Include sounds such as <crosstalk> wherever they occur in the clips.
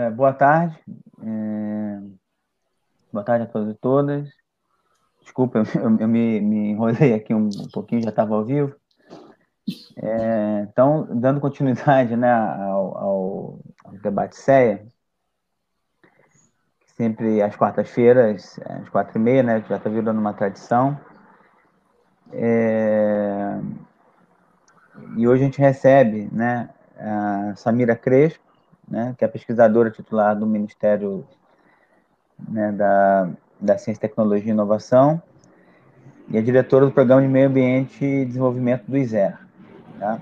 é, boa tarde. É, boa tarde a todos e todas. Desculpa, eu, eu me, me, enrolei aqui um, um pouquinho, já estava ao vivo. É, então, dando continuidade né, ao, ao, ao debate CEA, sempre às quartas-feiras, às quatro e meia, né, já está virando uma tradição. É, e hoje a gente recebe né, a Samira Crespo, né, que é pesquisadora titular do Ministério né, da, da Ciência, Tecnologia e Inovação e é diretora do Programa de Meio Ambiente e Desenvolvimento do ISER. Tá?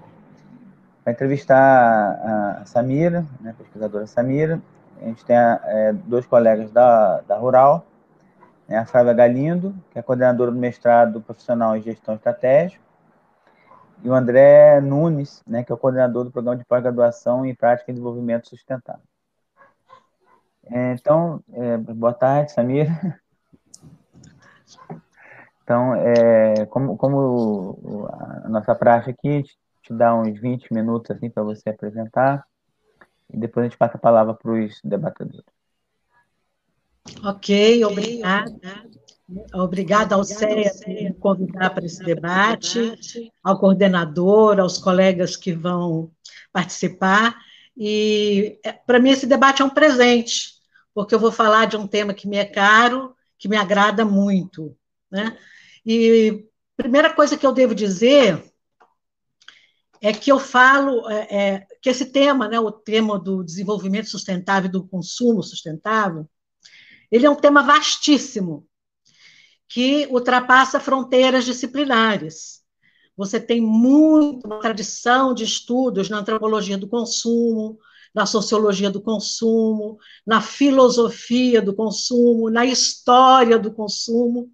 Para entrevistar a Samira, né, a pesquisadora Samira, a gente tem é, dois colegas da, da Rural, né, a Flávia Galindo, que é coordenadora do mestrado profissional em gestão estratégica, e o André Nunes, né, que é o coordenador do programa de pós-graduação em prática e desenvolvimento sustentável. É, então, é, boa tarde, Samira. <laughs> Então, é, como, como a nossa praxe aqui, te dá uns 20 minutos assim, para você apresentar, e depois a gente passa a palavra para os debatedores. Ok, obrigada. Obrigada ao CEA por me convidar para esse debate, ao coordenador, aos colegas que vão participar. E, é, para mim, esse debate é um presente, porque eu vou falar de um tema que me é caro, que me agrada muito. Né? E primeira coisa que eu devo dizer é que eu falo é, é, que esse tema, né, o tema do desenvolvimento sustentável e do consumo sustentável, ele é um tema vastíssimo que ultrapassa fronteiras disciplinares. Você tem muita tradição de estudos na antropologia do consumo, na sociologia do consumo, na filosofia do consumo, na história do consumo.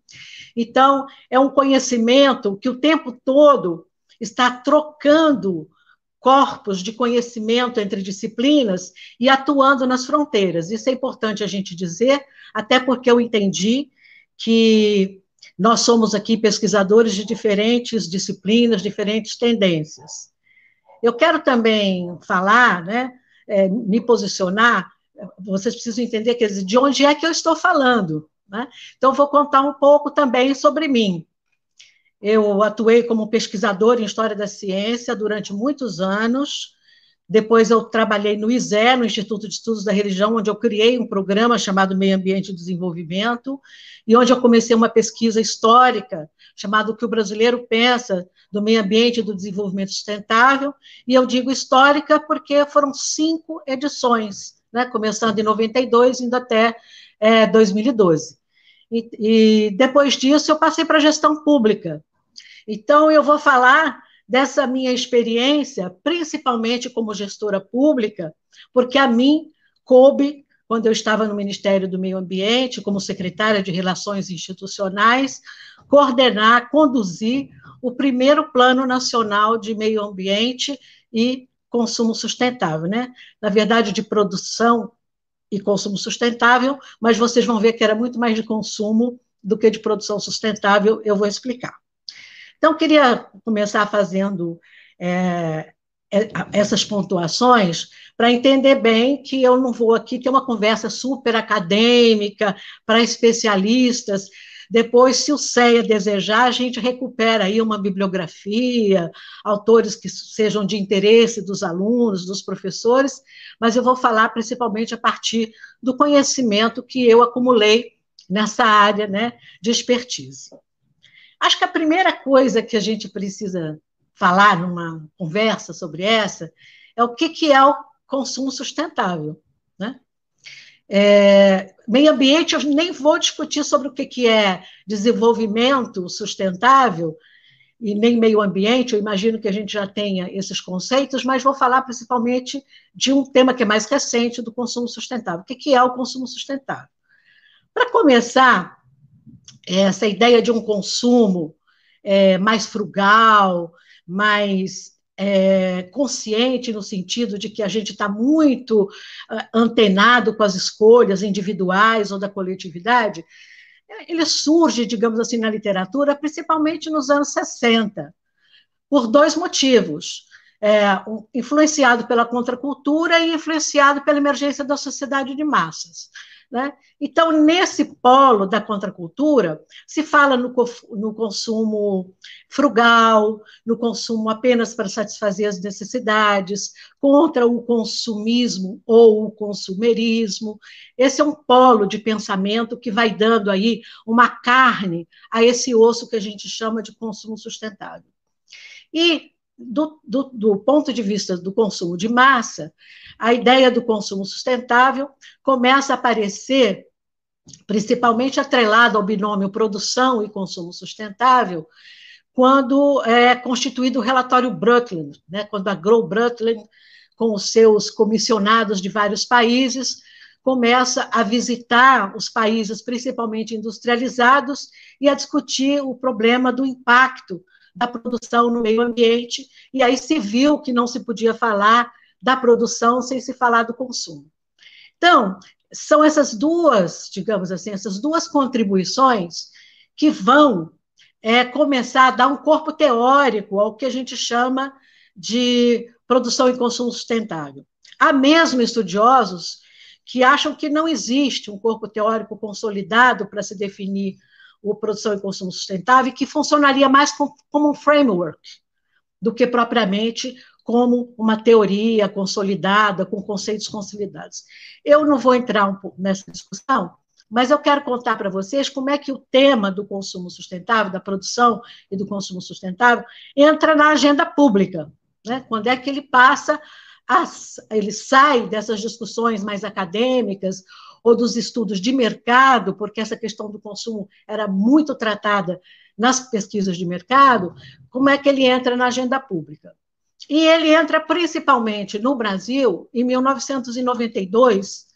Então, é um conhecimento que o tempo todo está trocando corpos de conhecimento entre disciplinas e atuando nas fronteiras. Isso é importante a gente dizer, até porque eu entendi que nós somos aqui pesquisadores de diferentes disciplinas, diferentes tendências. Eu quero também falar, né, é, me posicionar, vocês precisam entender quer dizer, de onde é que eu estou falando. Né? Então, vou contar um pouco também sobre mim. Eu atuei como pesquisador em História da Ciência durante muitos anos, depois eu trabalhei no ISE, no Instituto de Estudos da Religião, onde eu criei um programa chamado Meio Ambiente e Desenvolvimento, e onde eu comecei uma pesquisa histórica chamada O que o brasileiro pensa do meio ambiente e do desenvolvimento sustentável, e eu digo histórica porque foram cinco edições, né, começando em 92 indo até é, 2012. E, e depois disso eu passei para a gestão pública. Então eu vou falar dessa minha experiência, principalmente como gestora pública, porque a mim coube, quando eu estava no Ministério do Meio Ambiente, como secretária de Relações Institucionais, coordenar, conduzir o primeiro Plano Nacional de Meio Ambiente e Consumo Sustentável, né? Na verdade, de produção e consumo sustentável, mas vocês vão ver que era muito mais de consumo do que de produção sustentável, eu vou explicar. Então, queria começar fazendo é, é essas pontuações para entender bem que eu não vou aqui ter uma conversa super acadêmica para especialistas. Depois, se o CEA desejar, a gente recupera aí uma bibliografia, autores que sejam de interesse dos alunos, dos professores, mas eu vou falar principalmente a partir do conhecimento que eu acumulei nessa área né, de expertise. Acho que a primeira coisa que a gente precisa falar numa conversa sobre essa é o que, que é o consumo sustentável. Né? É, meio ambiente, eu nem vou discutir sobre o que, que é desenvolvimento sustentável e nem meio ambiente, eu imagino que a gente já tenha esses conceitos, mas vou falar principalmente de um tema que é mais recente, do consumo sustentável. O que, que é o consumo sustentável? Para começar, essa ideia de um consumo é, mais frugal, mais é, consciente no sentido de que a gente está muito uh, antenado com as escolhas individuais ou da coletividade, ele surge, digamos assim, na literatura, principalmente nos anos 60, por dois motivos. é, influenciado pela contracultura e influenciado pela emergência da sociedade de massas. Né? Então, nesse polo da contracultura, se fala no, no, consumo frugal, no consumo apenas para satisfazer as necessidades, contra o consumismo ou o consumerismo. Esse é um polo de pensamento que vai dando aí uma carne a esse osso que a gente chama de consumo sustentável. E do, do, do, ponto de vista do consumo de massa, a ideia do consumo sustentável começa a aparecer, principalmente atrelada ao binômio produção e consumo sustentável, quando é constituído o relatório Brundtland, né, quando a Grow Brundtland, com os seus comissionados de vários países, começa a visitar os países, principalmente industrializados, e a discutir o problema do impacto da produção no meio ambiente, e aí se viu que não se podia falar da produção sem se falar do consumo. Então, são essas duas, digamos assim, essas duas contribuições que vão é, começar a dar um corpo teórico ao que a gente chama de produção e consumo sustentável. Há mesmo estudiosos que acham que não existe um corpo teórico consolidado para se definir o produção e consumo sustentável, que funcionaria mais como um framework do que propriamente como uma teoria consolidada, com conceitos consolidados. Eu não vou entrar um pouco nessa discussão, mas eu quero contar para vocês como é que o tema do consumo sustentável, da produção e do consumo sustentável, entra na agenda pública. Né? Quando é que ele passa, as, ele sai dessas discussões mais acadêmicas ou dos estudos de mercado, porque essa questão do consumo era muito tratada nas pesquisas de mercado, como é que ele entra na agenda pública? E ele entra principalmente no Brasil em 1992,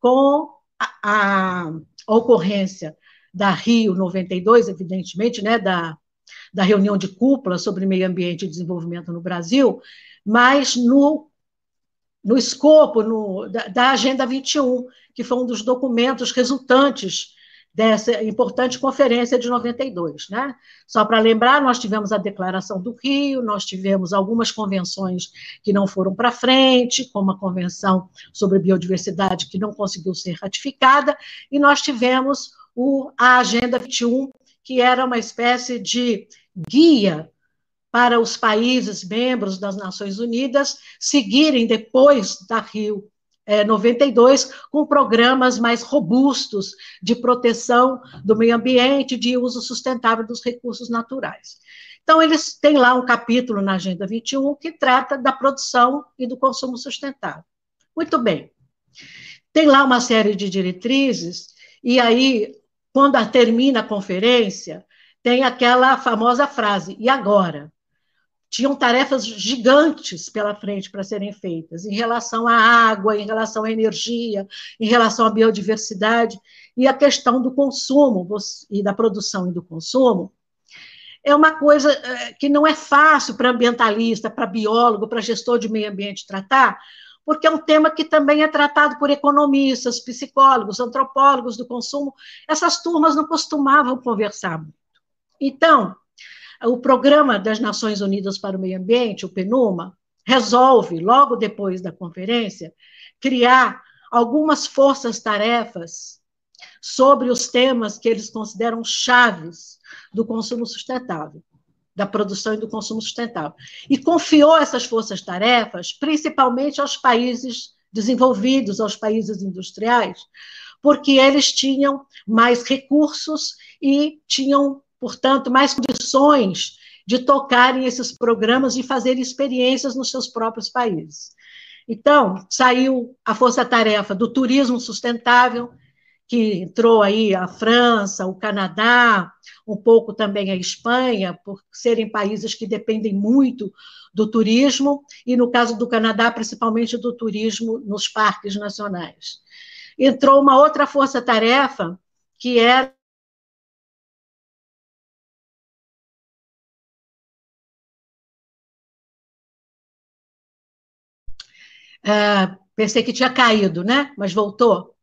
com a, a ocorrência da Rio 92, evidentemente, né, da, da reunião de cúpula sobre meio ambiente e desenvolvimento no Brasil, mas no, no escopo no, da, da Agenda 21, que foi um dos documentos resultantes dessa importante conferência de 92. Né? Só para lembrar, nós tivemos a Declaração do Rio, nós tivemos algumas convenções que não foram para frente, como a Convenção sobre Biodiversidade, que não conseguiu ser ratificada, e nós tivemos o, a Agenda 21, que era uma espécie de guia para os países membros das Nações Unidas seguirem depois da Rio é, 92, com programas mais robustos de proteção do meio ambiente, de uso sustentável dos recursos naturais. Então, eles têm lá um capítulo na Agenda 21 que trata da produção e do consumo sustentável. Muito bem. Tem lá uma série de diretrizes, e aí, quando termina a conferência, tem aquela famosa frase: e agora? Tinham tarefas gigantes pela frente para serem feitas, em relação à água, em relação à energia, em relação à biodiversidade, e a questão do consumo e da produção e do consumo. É uma coisa eh, que não é fácil para ambientalista, para biólogo, para gestor de meio ambiente tratar, porque é um tema que também é tratado por economistas, psicólogos, antropólogos do consumo. Essas turmas não costumavam conversar muito. Então, o Programa das Nações Unidas para o Meio Ambiente, o PNUMA, resolve, logo depois da conferência, criar algumas forças-tarefas sobre os temas que eles consideram chaves do consumo sustentável, da produção e do consumo sustentável. E confiou essas forças-tarefas principalmente aos países desenvolvidos, aos países industriais, porque eles tinham mais recursos e tinham portanto, mais condições de tocarem esses programas e fazer experiências nos seus próprios países. Então, saiu a força-tarefa do turismo sustentável, que entrou aí a França, o Canadá, um pouco também a Espanha, por serem países que dependem muito do turismo, e no caso do Canadá, principalmente do turismo nos parques nacionais. Entrou uma outra força-tarefa, que era É, pensei que tinha caído, né? Mas voltou.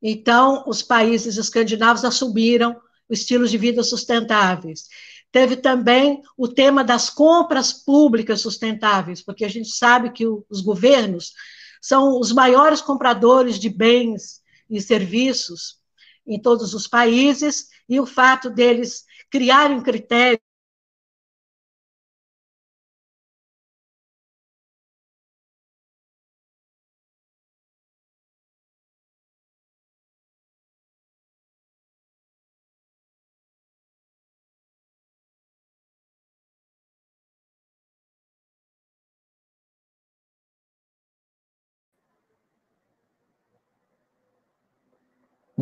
Então, os países escandinavos assumiram estilos de vida sustentáveis. Teve também o tema das compras públicas sustentáveis, porque a gente sabe que os governos são os maiores compradores de bens e serviços em todos os países, e o fato deles criarem critérios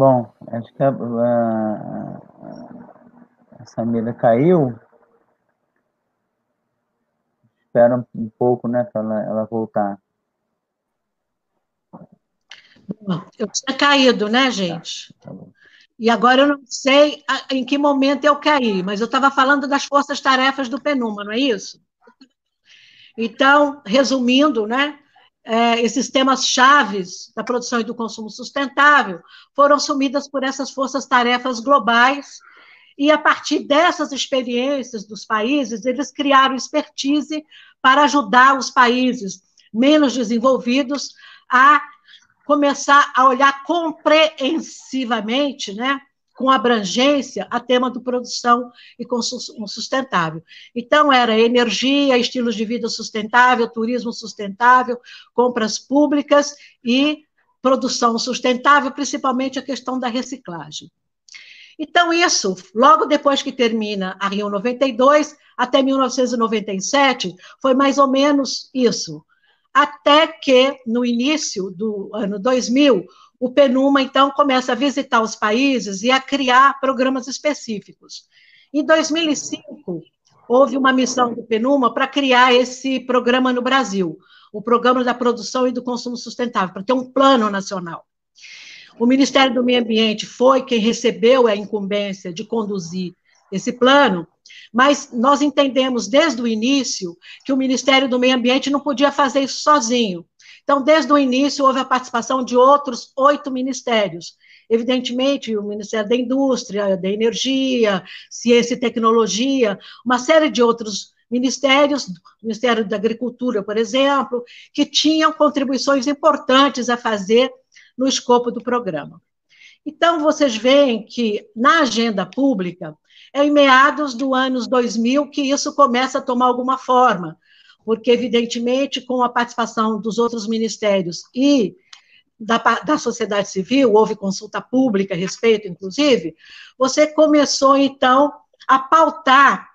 Bom, acho que a, a, a Samira caiu. Espera um pouco, né, para ela, ela voltar. Eu tinha caído, né, gente? Tá, tá e agora eu não sei em que momento eu caí, mas eu estava falando das forças-tarefas do PENUMA, não é isso? Então, resumindo, né, é, esses temas chaves da produção e do consumo sustentável foram assumidas por essas forças-tarefas globais, e a partir dessas experiências dos países, eles criaram expertise para ajudar os países menos desenvolvidos a começar a olhar compreensivamente, né, com abrangência a tema do produção e consumo sustentável. Então, era energia, estilos de vida sustentável, turismo sustentável, compras públicas e produção sustentável, principalmente a questão da reciclagem. Então, isso, logo depois que termina a Rio 92, até 1997, foi mais ou menos isso. Até que, no início do ano 2000, o PNUMA, então, começa a visitar os países e a criar programas específicos. Em 2005, houve uma missão do PNUMA para criar esse programa no Brasil, o Programa da Produção e do Consumo Sustentável, para ter um plano nacional. O Ministério do Meio Ambiente foi quem recebeu a incumbência de conduzir esse plano, mas nós entendemos desde o início que o Ministério do Meio Ambiente não podia fazer isso sozinho. Então, desde o início, houve a participação de outros oito ministérios. Evidentemente, o Ministério da Indústria, da Energia, Ciência e Tecnologia, uma série de outros ministérios, o Ministério da Agricultura, por exemplo, que tinham contribuições importantes a fazer no escopo do programa. Então, vocês veem que na agenda pública, é em meados do anos 2000 que isso começa a tomar alguma forma porque, evidentemente, com a participação dos outros ministérios e da, da sociedade civil, houve consulta pública a respeito, inclusive, você começou, então, a pautar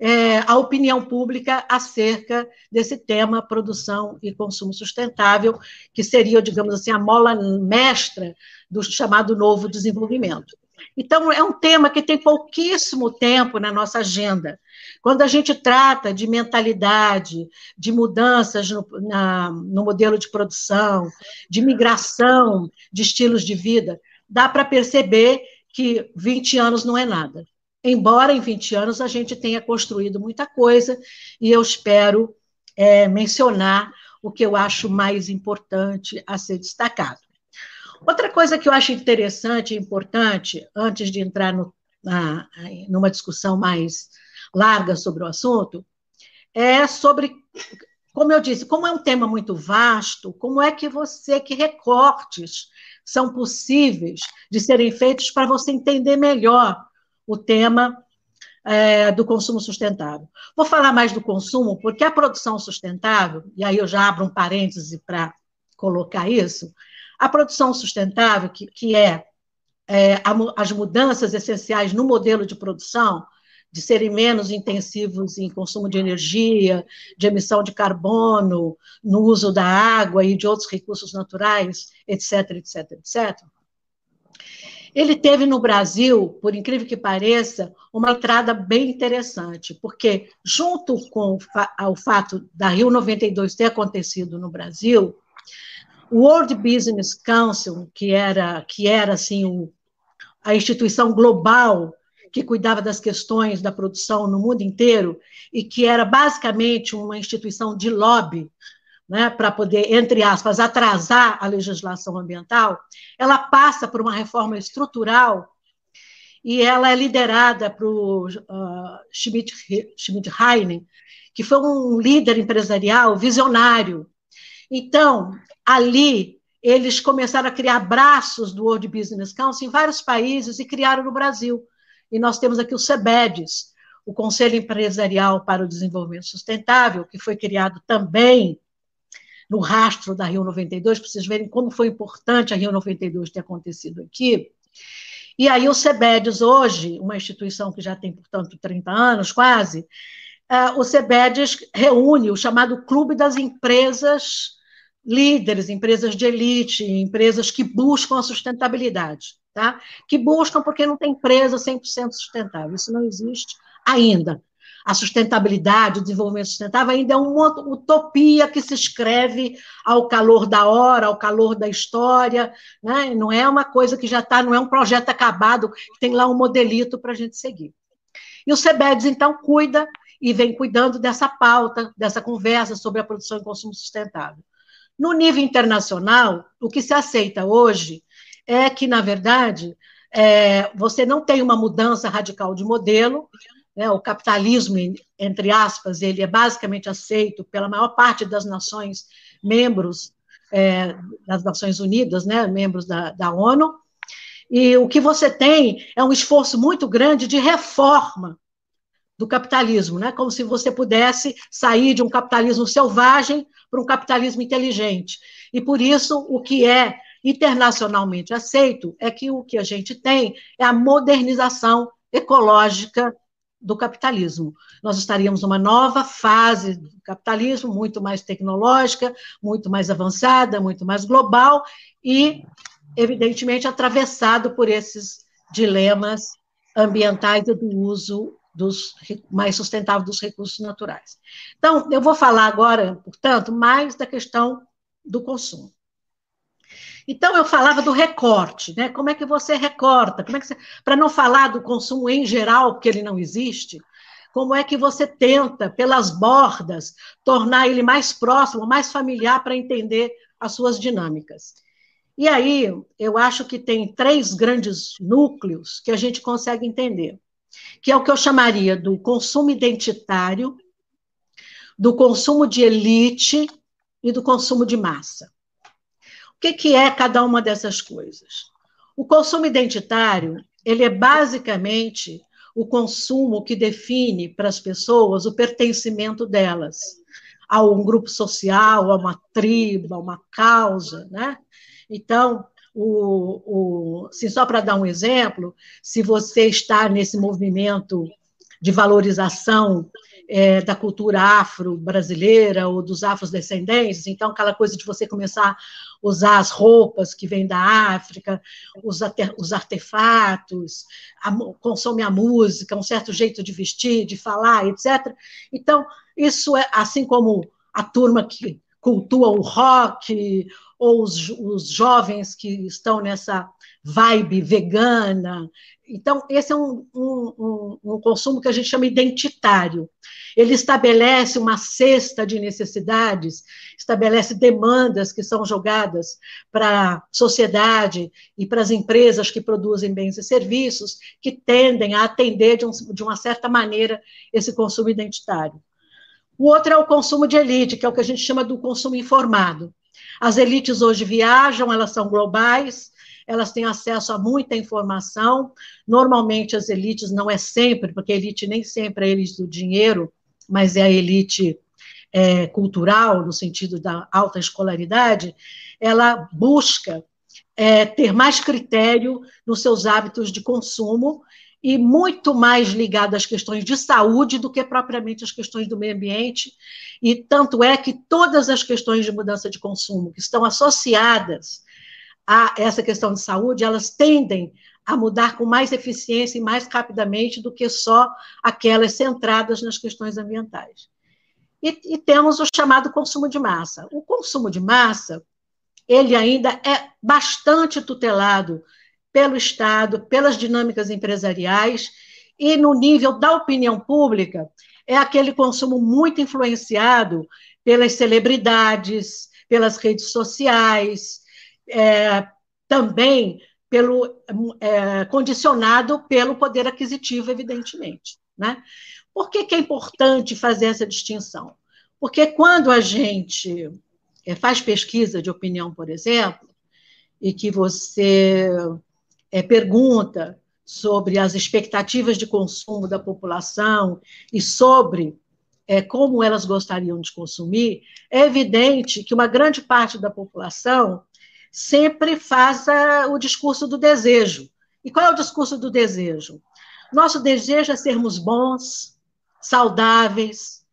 é, a opinião pública acerca desse tema produção e consumo sustentável, que seria, digamos assim, a mola mestra do chamado novo desenvolvimento. Então, é um tema que tem pouquíssimo tempo na nossa agenda. Quando a gente trata de mentalidade, de mudanças no, na, no modelo de produção, de migração de estilos de vida, dá para perceber que 20 anos não é nada. Embora em 20 anos a gente tenha construído muita coisa, e eu espero é, mencionar o que eu acho mais importante a ser destacado. Outra coisa que eu acho interessante e importante, antes de entrar no, na, numa discussão mais larga sobre o assunto, é sobre, como eu disse, como é um tema muito vasto, como é que você, que recortes são possíveis de serem feitos para você entender melhor o tema é, do consumo sustentável. Vou falar mais do consumo, porque a produção sustentável, e aí eu já abro um parêntese para colocar isso, a produção sustentável, que, que é, é a, as mudanças essenciais no modelo de produção, de serem menos intensivos em consumo de energia, de emissão de carbono, no uso da água e de outros recursos naturais, etc, etc, etc. Ele teve no Brasil, por incrível que pareça, uma entrada bem interessante, porque, junto com o fato da Rio 92 ter acontecido no Brasil, o World Business Council, que era, que era assim, o, a instituição global que cuidava das questões da produção no mundo inteiro, e que era basicamente uma instituição de lobby, né, para poder, entre aspas, atrasar a legislação ambiental, ela passa por uma reforma estrutural e ela é liderada por uh, Schmidt, Schmidt Heine, que foi um líder empresarial visionário. Então, ali, eles começaram a criar braços do World Business Council em vários países e criaram no Brasil. E nós temos aqui o CEBEDES, o Conselho Empresarial para o Desenvolvimento Sustentável, que foi criado também no rastro da Rio 92, para vocês verem como foi importante a Rio 92 ter acontecido aqui. E aí o CEBEDES hoje, uma instituição que já tem, portanto, 30 anos quase, uh, o CEBEDES reúne o chamado Clube das Empresas Líderes, empresas de elite, empresas que buscam a sustentabilidade, tá? que buscam porque não tem empresa 100% sustentável, isso não existe ainda. A sustentabilidade, o desenvolvimento sustentável ainda é uma utopia que se escreve ao calor da hora, ao calor da história, né? não é uma coisa que já está, não é um projeto acabado, tem lá um modelito para a gente seguir. E o CEBEDES, então, cuida e vem cuidando dessa pauta, dessa conversa sobre a produção e consumo sustentável. No nível internacional, o que se aceita hoje é que, na verdade, é, você não tem uma mudança radical de modelo, né, o capitalismo, entre aspas, ele é basicamente aceito pela maior parte das nações membros é, das Nações Unidas, né, membros da, da ONU, e o que você tem é um esforço muito grande de reforma do capitalismo, né? como se você pudesse sair de um capitalismo selvagem para um capitalismo inteligente. E por isso, o que é internacionalmente aceito é que o que a gente tem é a modernização ecológica do capitalismo. Nós estaríamos numa nova fase do capitalismo, muito mais tecnológica, muito mais avançada, muito mais global e, evidentemente, atravessado por esses dilemas ambientais e do uso dos, mais sustentável dos recursos naturais. Então, eu vou falar agora, portanto, mais da questão do consumo. Então, eu falava do recorte, né? Como é que você recorta? Como é que você, para não falar do consumo em geral, porque ele não existe, como é que você tenta, pelas bordas, tornar ele mais próximo, mais familiar para entender as suas dinâmicas? E aí, eu acho que tem três grandes núcleos que a gente consegue entender, que é o que eu chamaria do consumo identitário, do consumo de elite e do consumo de massa. O que, que é cada uma dessas coisas? O consumo identitário, ele é basicamente o consumo que define para as pessoas o pertencimento delas a um grupo social, a uma tribo, a uma causa, né? Então, o, o, só para dar um exemplo, se você está nesse movimento de valorização é, da cultura afro-brasileira ou dos afrodescendentes, então aquela coisa de você começar a usar as roupas que vêm da África, os, os artefatos, a, consome a música, um certo jeito de vestir, de falar, etc. Então, isso é assim como a turma que cultua o rock, ou os, os jovens que estão nessa vibe vegana, então, esse é um, um, um, consumo que a gente chama identitário. Ele estabelece uma cesta de necessidades, estabelece demandas que são jogadas para a sociedade e para as empresas que produzem bens e serviços, que tendem a atender de, um, de uma certa maneira esse consumo identitário. O outro é o consumo de elite, que é o que a gente chama do consumo informado. As elites hoje viajam, elas são globais, elas têm acesso a muita informação. Normalmente, as elites, não é sempre, porque a elite nem sempre é a elite do dinheiro, mas é a elite é, cultural, no sentido da alta escolaridade, ela busca é, ter mais critério nos seus hábitos de consumo e muito mais ligada às questões de saúde do que propriamente às questões do meio ambiente. E tanto é que todas as questões de mudança de consumo que estão associadas a essa questão de saúde, elas tendem a mudar com mais eficiência e mais rapidamente do que só aquelas centradas nas questões ambientais. E, e, temos o chamado consumo de massa. O consumo de massa, ele ainda é bastante tutelado pelo Estado, pelas dinâmicas empresariais, e no nível da opinião pública, é aquele consumo muito influenciado pelas celebridades, pelas redes sociais, é, também pelo, é, condicionado pelo poder aquisitivo, evidentemente. Né? Por que, que é importante fazer essa distinção? Porque quando a gente é, faz pesquisa de opinião, por exemplo, e que você é, pergunta sobre as expectativas de consumo da população e sobre é, como elas gostariam de consumir, é evidente que uma grande parte da população sempre faz o discurso do desejo. E qual é o discurso do desejo? Nosso desejo é sermos bons, saudáveis,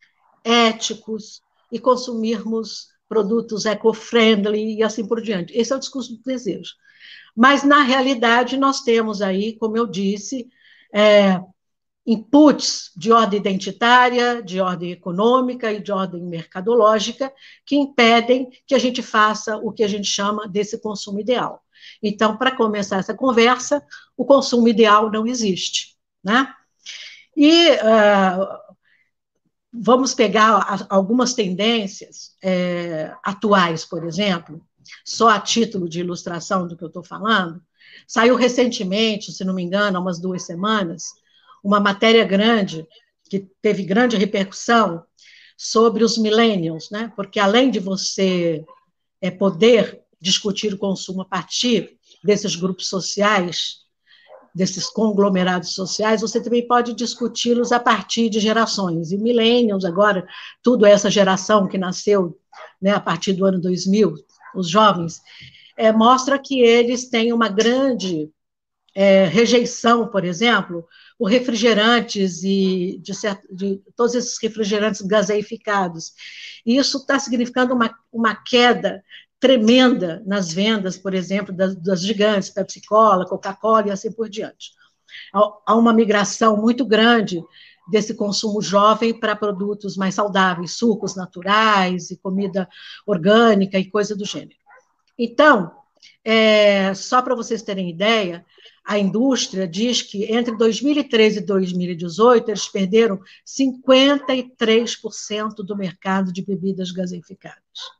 éticos e consumirmos produtos eco-friendly e assim por diante. Esse é o discurso do desejo. Mas, na realidade, nós temos aí, como eu disse, é, inputs de ordem identitária, de ordem econômica e de ordem mercadológica que impedem que a gente faça o que a gente chama desse consumo ideal. Então, para começar essa conversa, o consumo ideal não existe, né? E uh, vamos pegar algumas tendências é, atuais, por exemplo, só a título de ilustração do que eu estou falando. Saiu recentemente, se não me engano, há umas duas semanas, uma matéria grande, que teve grande repercussão, sobre os millennials, né? porque além de você é, poder discutir o consumo a partir desses grupos sociais, desses conglomerados sociais, você também pode discuti-los a partir de gerações. E millennials, agora, tudo essa geração que nasceu né, a partir do ano 2000, os jovens, é, mostra que eles têm uma grande é, rejeição, por exemplo, por refrigerantes e de, de, todos esses refrigerantes gaseificados. E isso está significando uma, uma queda tremenda nas vendas, por exemplo, das, das gigantes, Pepsi Cola, Coca-Cola e assim por diante. Há uma migração muito grande desse consumo jovem para produtos mais saudáveis, sucos naturais e comida orgânica e coisa do gênero. Então, é, só para vocês terem ideia, a indústria diz que entre 2013 e 2018 eles perderam 53% do mercado de bebidas gaseificadas.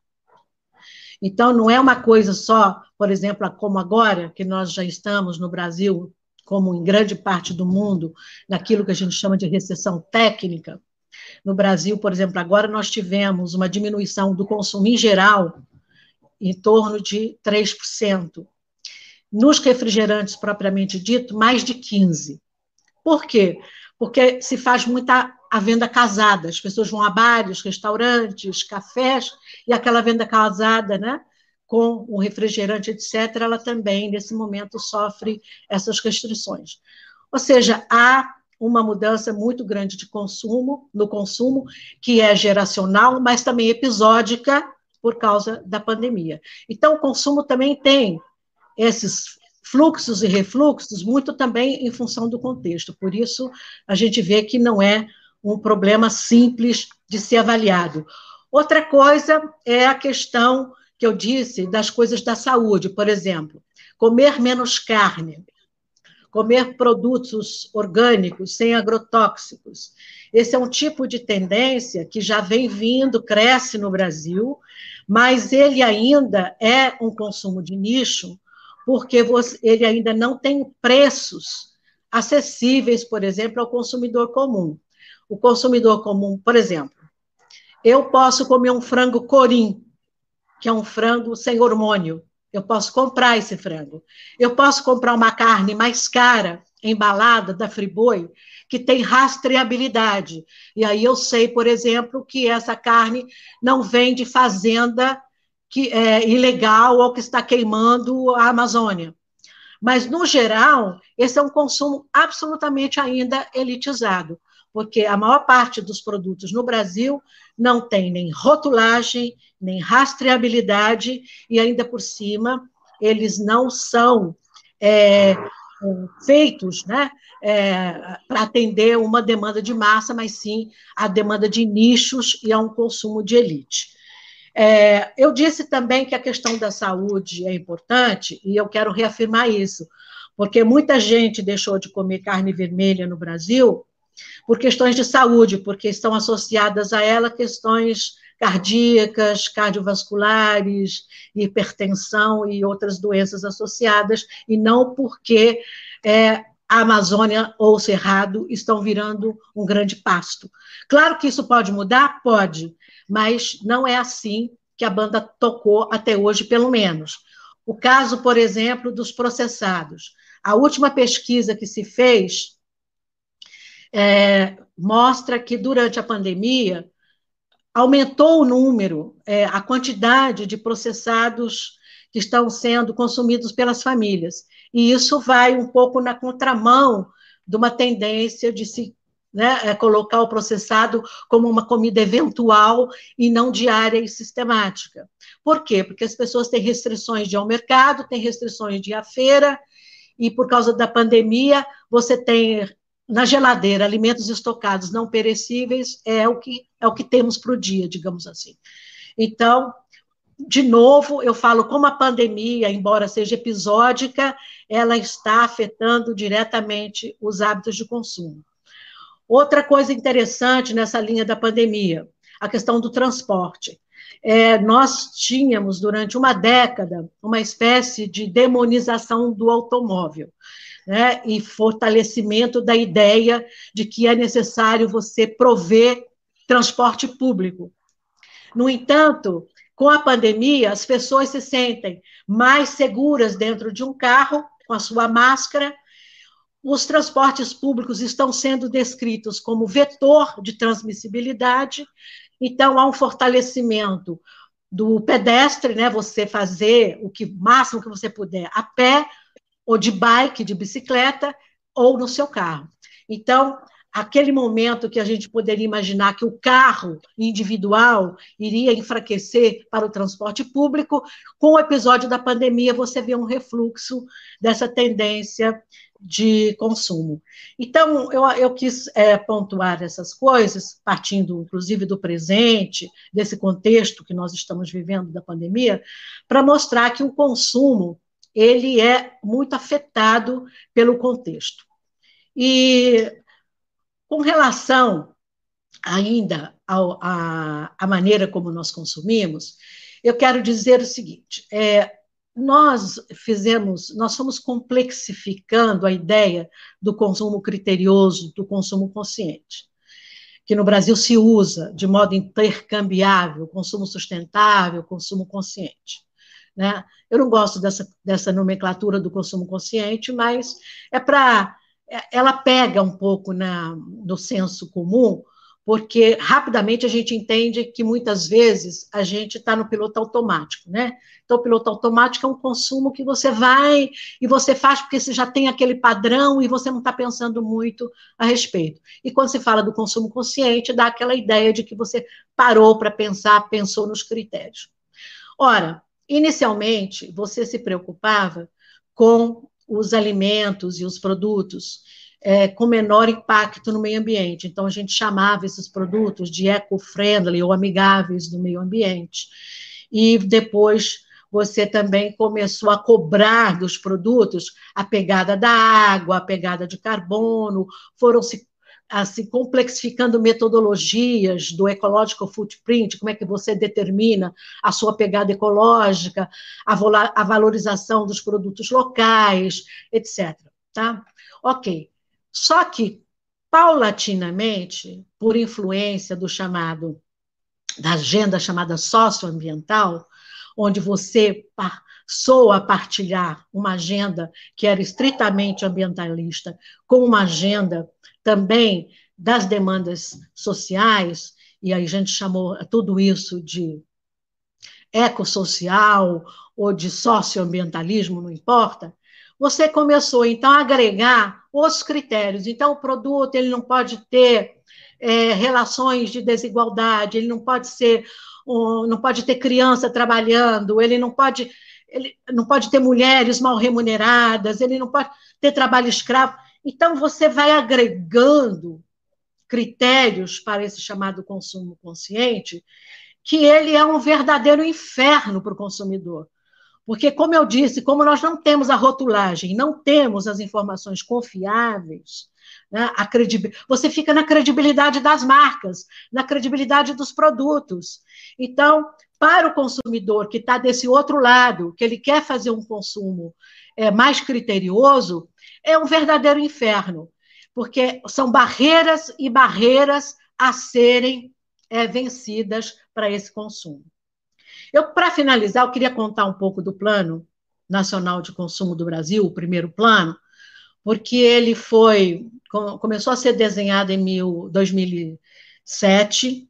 Então, não é uma coisa só, por exemplo, como agora, que nós já estamos no Brasil, como em grande parte do mundo, naquilo que a gente chama de recessão técnica. No Brasil, por exemplo, agora nós tivemos uma diminuição do consumo em geral em torno de 3%. Nos refrigerantes propriamente dito, mais de 15%. Por quê? Porque se faz muita a venda casada, as pessoas vão a bares, restaurantes, cafés, e aquela venda casada, né, com o refrigerante, etc., ela também, nesse momento, sofre essas restrições. Ou seja, há uma mudança muito grande de consumo, no consumo, que é geracional, mas também episódica por causa da pandemia. Então, o consumo também tem esses fluxos e refluxos, muito também em função do contexto. Por isso, a gente vê que não é um problema simples de ser avaliado. Outra coisa é a questão que eu disse das coisas da saúde, por exemplo, comer menos carne, comer produtos orgânicos sem agrotóxicos. Esse é um tipo de tendência que já vem vindo, cresce no Brasil, mas ele ainda é um consumo de nicho, porque ele ainda não tem preços acessíveis, por exemplo, ao consumidor comum. O consumidor comum, por exemplo, eu posso comer um frango corim, que é um frango sem hormônio. Eu posso comprar esse frango. Eu posso comprar uma carne mais cara, embalada, da Friboi, que tem rastreabilidade. E aí eu sei, por exemplo, que essa carne não vem de fazenda que é ilegal ou que está queimando a Amazônia. Mas, no geral, esse é um consumo absolutamente ainda elitizado porque a maior parte dos produtos no Brasil não tem nem rotulagem, nem rastreabilidade, e ainda por cima, eles não são é, feitos né, é, para atender uma demanda de massa, mas sim a demanda de nichos e a um consumo de elite. É, eu disse também que a questão da saúde é importante, e eu quero reafirmar isso, porque muita gente deixou de comer carne vermelha no Brasil por questões de saúde, porque estão associadas a ela questões cardíacas, cardiovasculares, hipertensão e outras doenças associadas, e não porque é, a Amazônia ou o Cerrado estão virando um grande pasto. Claro que isso pode mudar? Pode, mas não é assim que a banda tocou até hoje, pelo menos. O caso, por exemplo, dos processados. A última pesquisa que se fez é, mostra que durante a pandemia aumentou o número, é, a quantidade de processados que estão sendo consumidos pelas famílias. E isso vai um pouco na contramão de uma tendência de se né, é, colocar o processado como uma comida eventual e não diária e sistemática. Por quê? Porque as pessoas têm restrições de ir ao mercado, têm restrições de ir à feira, e por causa da pandemia, você tem na geladeira, alimentos estocados não perecíveis é o que é o que temos para o dia, digamos assim. Então, de novo, eu falo como a pandemia, embora seja episódica, ela está afetando diretamente os hábitos de consumo. Outra coisa interessante nessa linha da pandemia, a questão do transporte. É, nós tínhamos, durante uma década, uma espécie de demonização do automóvel né, e fortalecimento da ideia de que é necessário você prover transporte público. No entanto, com a pandemia, as pessoas se sentem mais seguras dentro de um carro, com a sua máscara. Os transportes públicos estão sendo descritos como vetor de transmissibilidade, então há um fortalecimento do pedestre, né, você fazer o que máximo que você puder a pé, ou de bike, de bicicleta, ou no seu carro. Então, aquele momento que a gente poderia imaginar que o carro individual iria enfraquecer para o transporte público, com o episódio da pandemia, você vê um refluxo dessa tendência de consumo. Então, eu, eu quis é, pontuar essas coisas, partindo, inclusive, do presente, desse contexto que nós estamos vivendo da pandemia, para mostrar que o consumo ele é muito afetado pelo contexto. E com relação ainda à maneira como nós consumimos, eu quero dizer o seguinte: é, nós fizemos, nós fomos complexificando a ideia do consumo criterioso, do consumo consciente, que no Brasil se usa de modo intercambiável, consumo sustentável, consumo consciente. Né? Eu não gosto dessa, dessa nomenclatura do consumo consciente, mas é para. É, ela pega um pouco na, no senso comum, porque rapidamente a gente entende que muitas vezes a gente está no piloto automático, né? Então, o piloto automático é um consumo que você vai e você faz porque você já tem aquele padrão e você não está pensando muito a respeito. E quando se fala do consumo consciente, dá aquela ideia de que você parou para pensar, pensou nos critérios. Ora, Inicialmente, você se preocupava com os alimentos e os produtos é, com menor impacto no meio ambiente. Então, a gente chamava esses produtos de eco-friendly ou amigáveis do meio ambiente. E depois você também começou a cobrar dos produtos a pegada da água, a pegada de carbono, foram se assim, complexificando metodologias do ecological footprint, como é que você determina a sua pegada ecológica, a, a valorização dos produtos locais, etc. Tá? Ok. Só que, paulatinamente, por influência do chamado, da agenda chamada socioambiental, onde você passou a partilhar uma agenda que era estritamente ambientalista com uma agenda também das demandas sociais, e aí a gente chamou tudo isso de ecossocial ou de socioambientalismo, não importa, você começou então a agregar os critérios. Então, o produto ele não pode ter é, relações de desigualdade, ele não pode ser, não pode ter criança trabalhando, ele não pode, ele não pode ter mulheres mal remuneradas, ele não pode ter trabalho escravo. Então, você vai agregando critérios para esse chamado consumo consciente, que ele é um verdadeiro inferno para o consumidor. Porque, como eu disse, como nós não temos a rotulagem, não temos as informações confiáveis, Né? A. Você fica na credibilidade das marcas, na credibilidade dos produtos. Então, para o consumidor que está desse outro lado, que ele quer fazer um consumo é, mais criterioso, é um verdadeiro inferno, porque são barreiras e barreiras a serem é, vencidas para esse consumo. Eu, para finalizar, eu queria contar um pouco do Plano Nacional de Consumo do Brasil, o primeiro plano, porque ele foi começou a ser desenhado em mil, 2007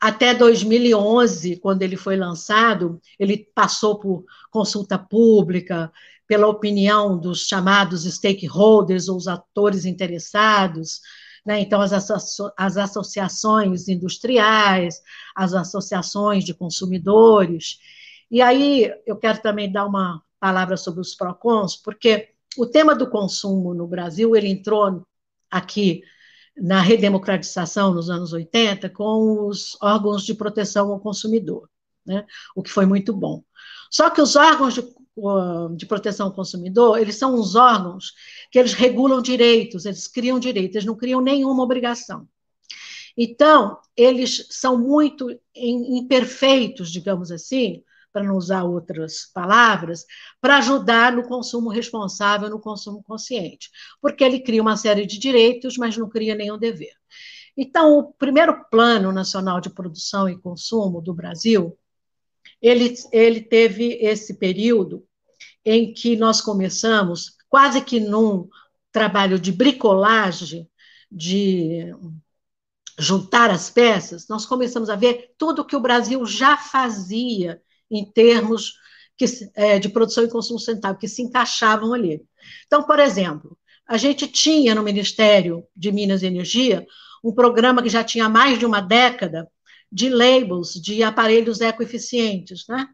até 2011, quando ele foi lançado, ele passou por consulta pública, pela opinião dos chamados stakeholders, ou os atores interessados, né? então as, asso as associações industriais, as associações de consumidores. E aí eu quero também dar uma palavra sobre os PROCONs, porque o tema do consumo no Brasil, ele entrou aqui na redemocratização nos anos 80 com os órgãos de proteção ao consumidor, né? o que foi muito bom. Só que os órgãos de, de proteção ao consumidor, eles são uns órgãos que eles regulam direitos, eles criam direitos, eles não criam nenhuma obrigação. Então, eles são muito imperfeitos, digamos assim, para não usar outras palavras, para ajudar no consumo responsável, no consumo consciente, porque ele cria uma série de direitos, mas não cria nenhum dever. Então, o primeiro Plano Nacional de Produção e Consumo do Brasil, ele, ele teve esse período em que nós começamos, quase que num trabalho de bricolagem, de juntar as peças, nós começamos a ver tudo que o Brasil já fazia em termos que, é, de produção e consumo sustentável, que se encaixavam ali. Então, por exemplo, a gente tinha no Ministério de Minas e Energia um programa que já tinha mais de uma década de labels de aparelhos ecoeficientes, né?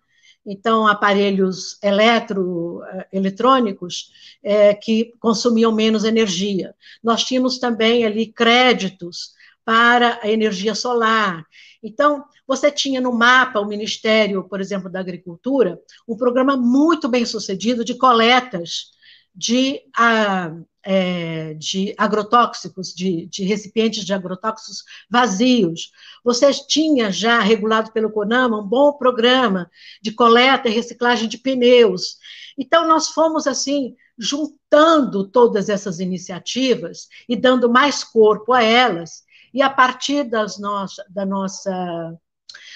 Então, aparelhos eletro, é, eletrônicos é, que consumiam menos energia. Nós tínhamos também ali créditos para a energia solar. Então, você tinha no mapa o Ministério, por exemplo, da Agricultura, um programa muito bem sucedido de coletas de, a, é, de agrotóxicos, de, de, recipientes de agrotóxicos vazios. Você tinha já, regulado pelo CONAMA, um bom programa de coleta e reciclagem de pneus. Então, nós fomos, assim, juntando todas essas iniciativas e dando mais corpo a elas, e a partir das nossa, da nossa,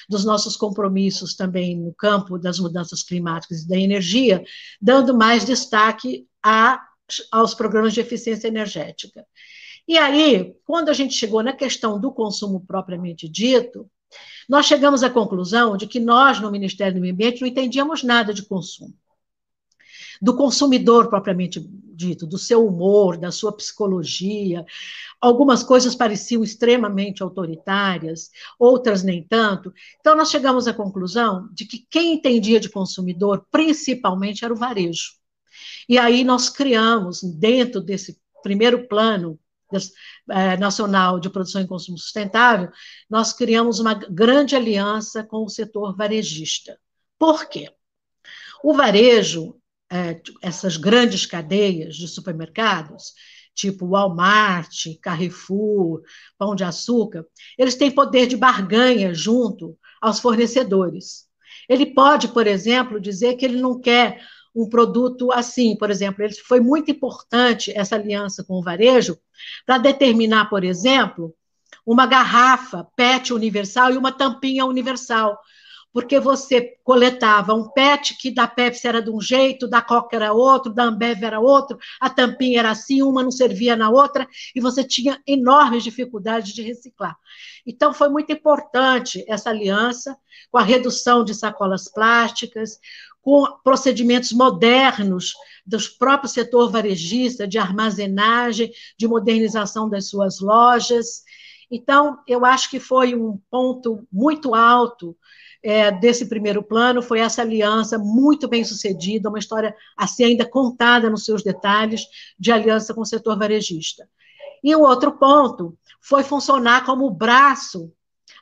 dos nossos compromissos também no campo das mudanças climáticas e da energia, dando mais destaque a, aos programas de eficiência energética. E aí, quando a gente chegou na questão do consumo propriamente dito, nós chegamos à conclusão de que nós, no Ministério do Meio Ambiente, não entendíamos nada de consumo do consumidor propriamente dito, do seu humor, da sua psicologia. Algumas coisas pareciam extremamente autoritárias, outras nem tanto. Então, nós chegamos à conclusão de que quem entendia de consumidor, principalmente, era o varejo. E aí nós criamos, dentro desse primeiro plano é, nacional de produção e consumo sustentável, nós criamos uma grande aliança com o setor varejista. Por quê? O varejo é, essas grandes cadeias de supermercados, tipo Walmart, Carrefour, Pão de Açúcar, eles têm poder de barganha junto aos fornecedores. Ele pode, por exemplo, dizer que ele não quer um produto assim, por exemplo, ele foi muito importante essa aliança com o varejo para determinar, por exemplo, uma garrafa PET universal e uma tampinha universal, porque você coletava um PET que da Pepsi era de um jeito, da Coca era outro, da Ambev era outro, a tampinha era assim, uma não servia na outra, e você tinha enormes dificuldades de reciclar. Então, foi muito importante essa aliança com a redução de sacolas plásticas, com procedimentos modernos do próprio setor varejista, de armazenagem, de modernização das suas lojas. Então, eu acho que foi um ponto muito alto é, desse primeiro plano foi essa aliança muito bem sucedida, uma história ainda contada nos seus detalhes, de aliança com o setor varejista. E o outro ponto foi funcionar como braço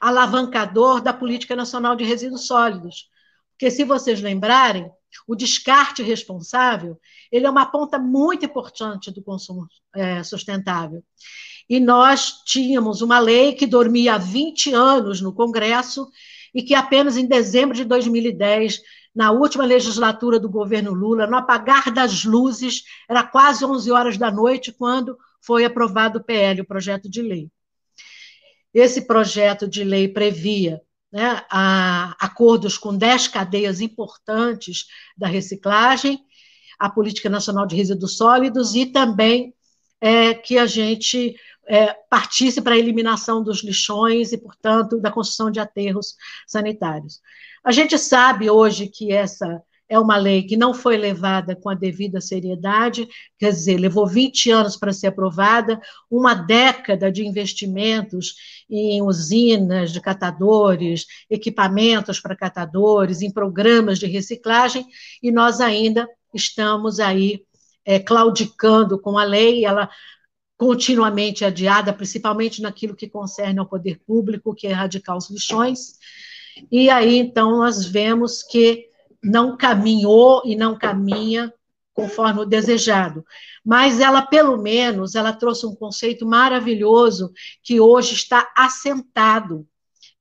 alavancador da Política Nacional de Resíduos Sólidos, Porque, se vocês lembrarem, o descarte responsável ele é uma ponta muito importante do consumo é, sustentável. E nós tínhamos uma lei que dormia há 20 anos no Congresso e que apenas em dezembro de 2010, na última legislatura do governo Lula, no apagar das luzes, era quase 11 horas da noite, quando foi aprovado o PL, o projeto de lei. Esse projeto de lei previa né, acordos com 10 cadeias importantes da reciclagem, a Política Nacional de Resíduos Sólidos e também é, que a gente é, partisse para a eliminação dos lixões e, portanto, da construção de aterros sanitários. A gente sabe hoje que essa é uma lei que não foi levada com a devida seriedade, quer dizer, levou 20 anos para ser aprovada, uma década de investimentos em usinas de catadores, equipamentos para catadores, em programas de reciclagem, e nós ainda estamos aí é, claudicando com a lei, ela continuamente adiada, principalmente naquilo que concerne ao poder público, que é erradicar os lixões. E aí, então, nós vemos que não caminhou e não caminha conforme o desejado. Mas ela, pelo menos, ela trouxe um conceito maravilhoso que hoje está assentado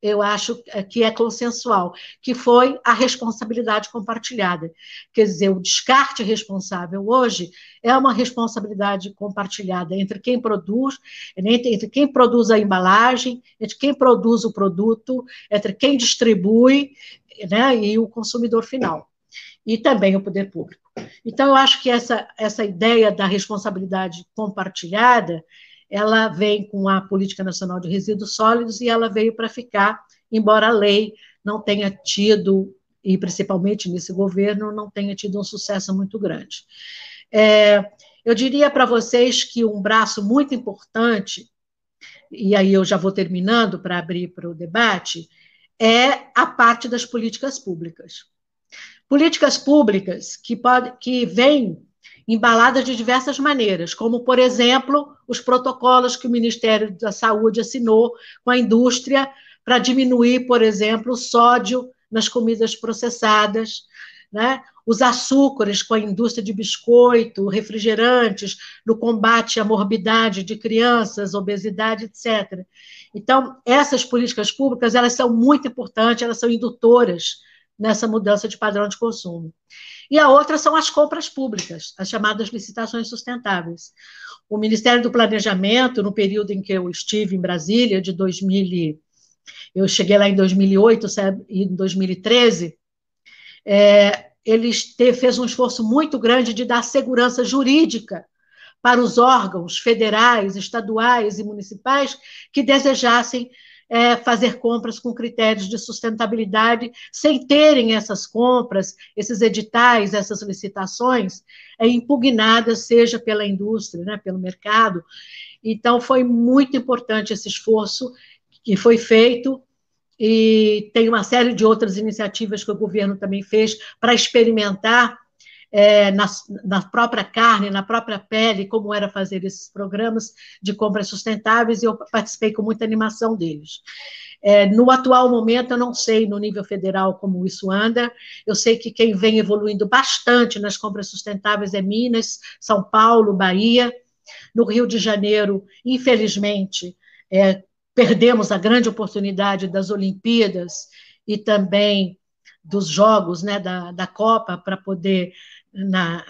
eu acho que é consensual, que foi a responsabilidade compartilhada. Quer dizer, o descarte responsável hoje é uma responsabilidade compartilhada entre quem produz, entre quem produz a embalagem, entre quem produz o produto, entre quem distribui né, e o consumidor final. E também o poder público. Então, eu acho que essa, essa ideia da responsabilidade compartilhada ela vem com a Política Nacional de Resíduos Sólidos e ela veio para ficar, embora a lei não tenha tido, e principalmente nesse governo, não tenha tido um sucesso muito grande. É, eu diria para vocês que um braço muito importante, e aí eu já vou terminando para abrir para o debate, é a parte das políticas públicas. Políticas públicas que, pode, que vêm embaladas de diversas maneiras, como, por exemplo, os protocolos que o Ministério da Saúde assinou com a indústria para diminuir, por exemplo, o sódio nas comidas processadas, né? os açúcares com a indústria de biscoito, refrigerantes, no combate à morbidade de crianças, obesidade, etc. Então, essas políticas públicas, elas são muito importantes, elas são indutoras nessa mudança de padrão de consumo. E a outra são as compras públicas, as chamadas licitações sustentáveis. O Ministério do Planejamento, no período em que eu estive em Brasília, de 2000, eu cheguei lá em 2008 e em 2013, é, ele fez um esforço muito grande de dar segurança jurídica para os órgãos federais, estaduais e municipais que desejassem é, fazer compras com critérios de sustentabilidade, sem terem essas compras, esses editais, essas licitações é, impugnadas, seja pela indústria, né, pelo mercado. Então, foi muito importante esse esforço que foi feito, e tem uma série de outras iniciativas que o governo também fez para experimentar é, na, na, própria carne, na própria pele, como era fazer esses programas de compras sustentáveis, e eu participei com muita animação deles. É, no atual momento, eu não sei no nível federal como isso anda, eu sei que quem vem evoluindo bastante nas compras sustentáveis é Minas, São Paulo, Bahia. No Rio de Janeiro, infelizmente, é, perdemos a grande oportunidade das Olimpíadas e também dos jogos né, da, da Copa para poder na,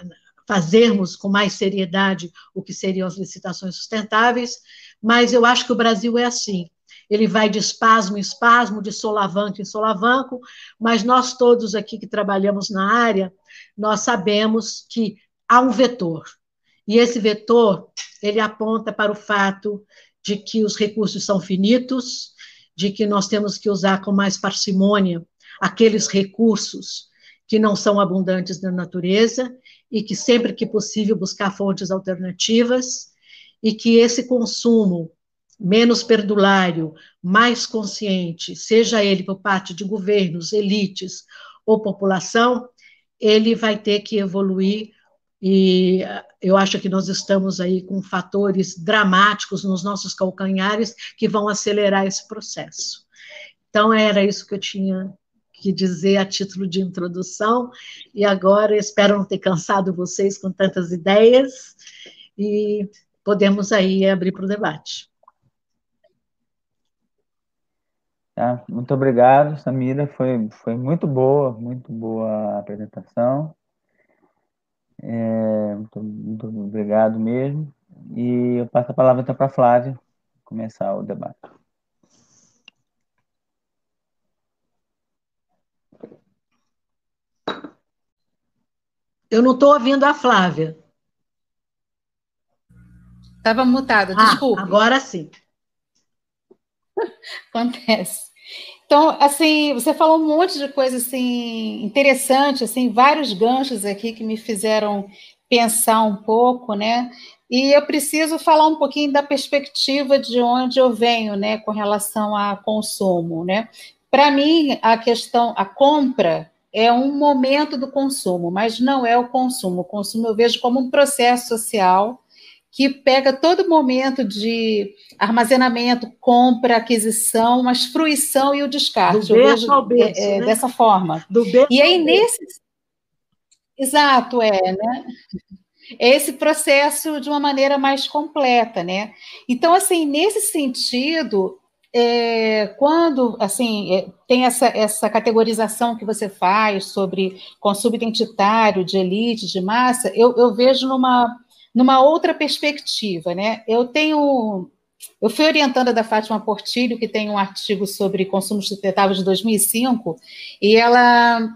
fazermos com mais seriedade o que seriam as licitações sustentáveis, mas eu acho que o Brasil é assim. Ele vai de espasmo em espasmo, de solavanco em solavanco, mas nós todos aqui que trabalhamos na área, nós sabemos que há um vetor. E esse vetor, ele aponta para o fato de que os recursos são finitos, de que nós temos que usar com mais parcimônia aqueles recursos que não são abundantes na natureza e que sempre que possível buscar fontes alternativas e que esse consumo menos perdulário, mais consciente, seja ele por parte de governos, elites ou população, ele vai ter que evoluir e eu acho que nós estamos aí com fatores dramáticos nos nossos calcanhares que vão acelerar esse processo. Então, era isso que eu tinha que dizer a título de introdução, e agora espero não ter cansado vocês com tantas ideias, e podemos aí abrir para o debate. Tá, muito obrigado, Samira, foi, foi muito boa, muito boa a apresentação. É, muito, muito obrigado mesmo. E eu passo a palavra então para a Flávia começar o debate. Eu não estou ouvindo a Flávia. Estava mutada, ah, desculpa. Agora sim. <laughs> Acontece. Então, assim, você falou um monte de coisa assim interessante, assim, vários ganchos aqui que me fizeram pensar um pouco, né? E eu preciso falar um pouquinho da perspectiva de onde eu venho, né, com relação a consumo, né? Para mim, a questão, a compra é um momento do consumo, mas não é o consumo. O consumo eu vejo como um processo social que pega todo momento de armazenamento, compra, aquisição, mas fruição e o descarte. Do eu vejo ao berço, é, é, né? dessa forma. Do berço e aí, nesse. Exato, é, né? É esse processo de uma maneira mais completa, né? Então, assim, nesse sentido, é, quando assim é, tem essa, essa categorização que você faz sobre consumo identitário, de elite, de massa, eu, eu vejo numa numa outra perspectiva, né? Eu tenho eu fui orientanda da Fátima Portilho, que tem um artigo sobre consumo sustentável de 2005, e ela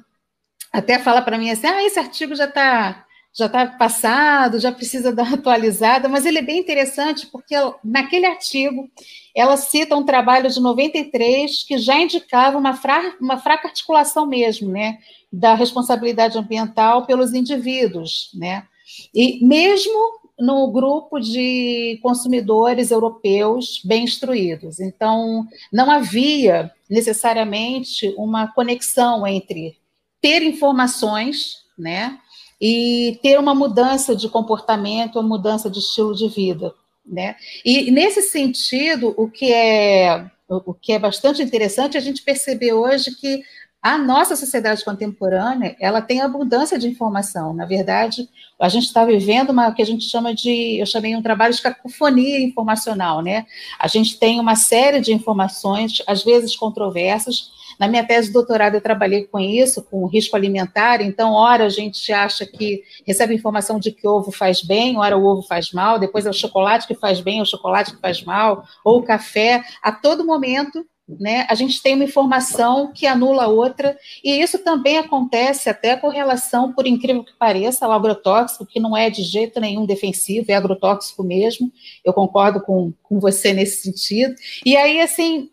até fala para mim assim: ah, esse artigo já está já está passado, já precisa <laughs> dar uma atualizada, mas ele é bem interessante porque naquele artigo ela cita um trabalho de 93 que já indicava uma, fra uma fraca articulação mesmo, né, da responsabilidade ambiental pelos indivíduos, né, e mesmo no grupo de consumidores europeus bem instruídos. Então, não havia necessariamente uma conexão entre ter informações, né, e ter uma mudança de comportamento, uma mudança de estilo de vida, né? E nesse sentido, o que é o que é bastante interessante é a gente perceber hoje que a nossa sociedade contemporânea, ela tem abundância de informação. Na verdade, a gente está vivendo uma que a gente chama de, eu chamei um trabalho de cacofonia informacional, né? A gente tem uma série de informações, às vezes controversas. Na minha tese de doutorado eu trabalhei com isso, com risco alimentar. Então, ora a gente acha que recebe informação de que ovo faz bem, ora o ovo faz mal. Depois é o chocolate que faz bem, é o chocolate que faz mal, ou o café. A todo momento né? A gente tem uma informação que anula outra, e isso também acontece até com relação, por incrível que pareça, ao agrotóxico, que não é de jeito nenhum defensivo, é agrotóxico mesmo. Eu concordo com, com você nesse sentido. E aí, assim,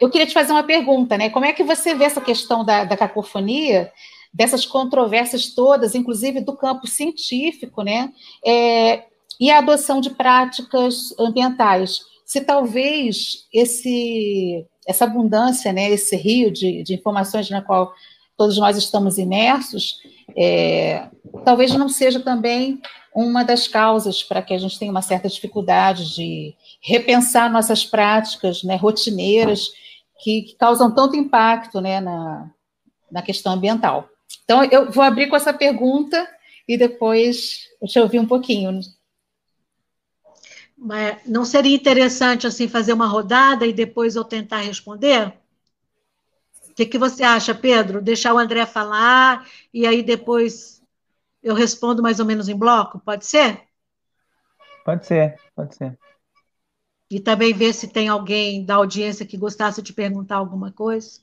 eu queria te fazer uma pergunta, né? Como é que você vê essa questão da, da cacofonia? dessas controvérsias todas, inclusive do campo científico, né? É, e a adoção de práticas ambientais. Se talvez esse essa abundância, né, esse rio de, de informações na qual todos nós estamos imersos, é, talvez não seja também uma das causas para que a gente tenha uma certa dificuldade de repensar nossas práticas né, rotineiras que, que causam tanto impacto né, na, na questão ambiental. Então, eu vou abrir com essa pergunta e depois eu te ouvir um pouquinho. Não seria interessante assim fazer uma rodada e depois eu tentar responder? O que, que você acha, Pedro? Deixar o André falar e aí depois eu respondo mais ou menos em bloco? Pode ser? Pode ser, pode ser. E também ver se tem alguém da audiência que gostasse de perguntar alguma coisa.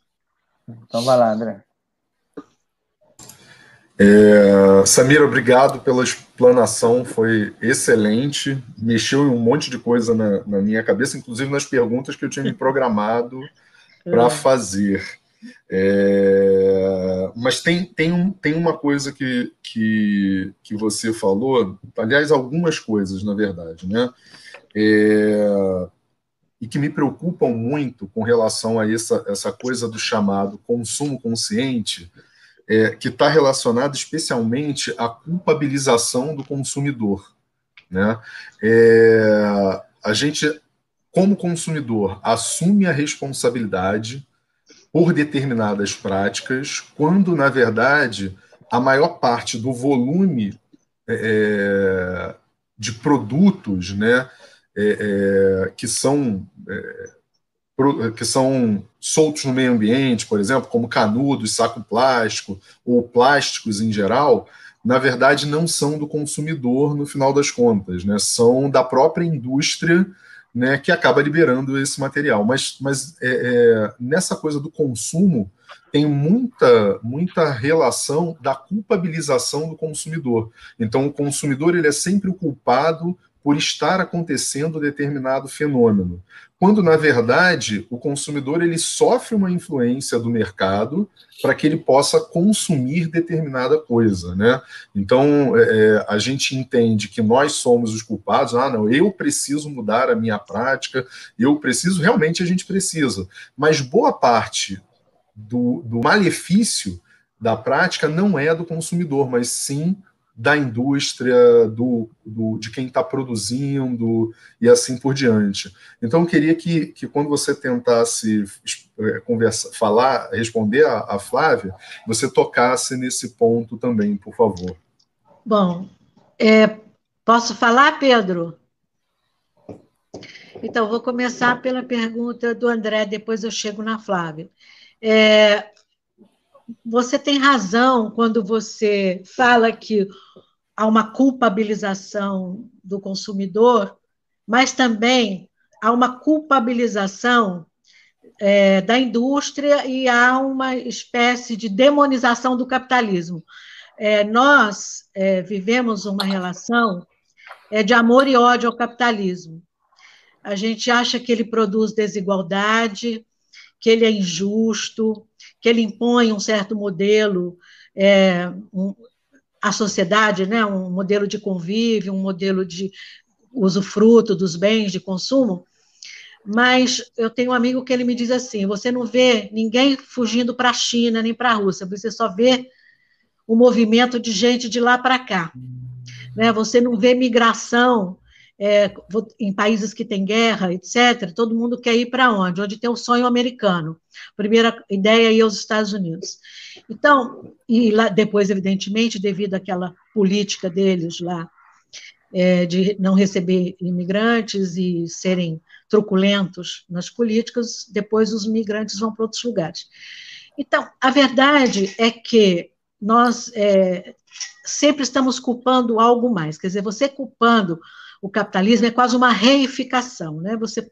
Então vai lá, André. É, Samira, obrigado pela explanação, foi excelente. Mexeu em um monte de coisa na, na minha cabeça, inclusive nas perguntas que eu tinha me programado para <laughs> é. fazer. É, mas tem, tem, um, tem uma coisa que, que, que você falou, aliás, algumas coisas, na verdade, né? É, e que me preocupam muito com relação a essa, essa coisa do chamado consumo consciente é, que está relacionado especialmente à culpabilização do consumidor. Né? É, a gente, como consumidor, assume a responsabilidade por determinadas práticas, quando, na verdade, a maior parte do volume é, de produtos né, é, é, que são é, que são soltos no meio ambiente, por exemplo, como canudos, saco plástico ou plásticos em geral, na verdade não são do consumidor no final das contas, né? São da própria indústria, né, que acaba liberando esse material. Mas, mas é, é, nessa coisa do consumo tem muita muita relação da culpabilização do consumidor. Então o consumidor ele é sempre o culpado por estar acontecendo determinado fenômeno, quando na verdade o consumidor ele sofre uma influência do mercado para que ele possa consumir determinada coisa, né? Então é, é, a gente entende que nós somos os culpados. Ah, não, eu preciso mudar a minha prática, eu preciso realmente a gente precisa, mas boa parte do, do malefício da prática não é do consumidor, mas sim da indústria, do, do de quem está produzindo e assim por diante. Então, eu queria que, que quando você tentasse é, conversa, falar, responder a, a Flávia, você tocasse nesse ponto também, por favor. Bom, é, posso falar, Pedro? Então, vou começar pela pergunta do André, depois eu chego na Flávia. É, você tem razão quando você fala que há uma culpabilização do consumidor, mas também há uma culpabilização é, da indústria e há uma espécie de demonização do capitalismo. É, nós é, vivemos uma relação é, de amor e ódio ao capitalismo. A gente acha que ele produz desigualdade, que ele é injusto, que ele impõe um certo modelo, é, um, a sociedade, né, um modelo de convívio, um modelo de usufruto dos bens de consumo, mas eu tenho um amigo que ele me diz assim: você não vê ninguém fugindo para a China nem para a Rússia, você só vê o movimento de gente de lá para cá. Né? Você não vê migração é, em países que têm guerra, etc., todo mundo quer ir para onde? Onde tem o sonho americano. Primeira ideia é ir aos Estados Unidos. Então, e lá, depois, evidentemente, devido àquela política deles lá, é, de não receber imigrantes e serem truculentos nas políticas, depois os migrantes vão para outros lugares. Então, a verdade é que nós é, sempre estamos culpando algo mais. Quer dizer, você culpando o capitalismo é quase uma reificação, né? Você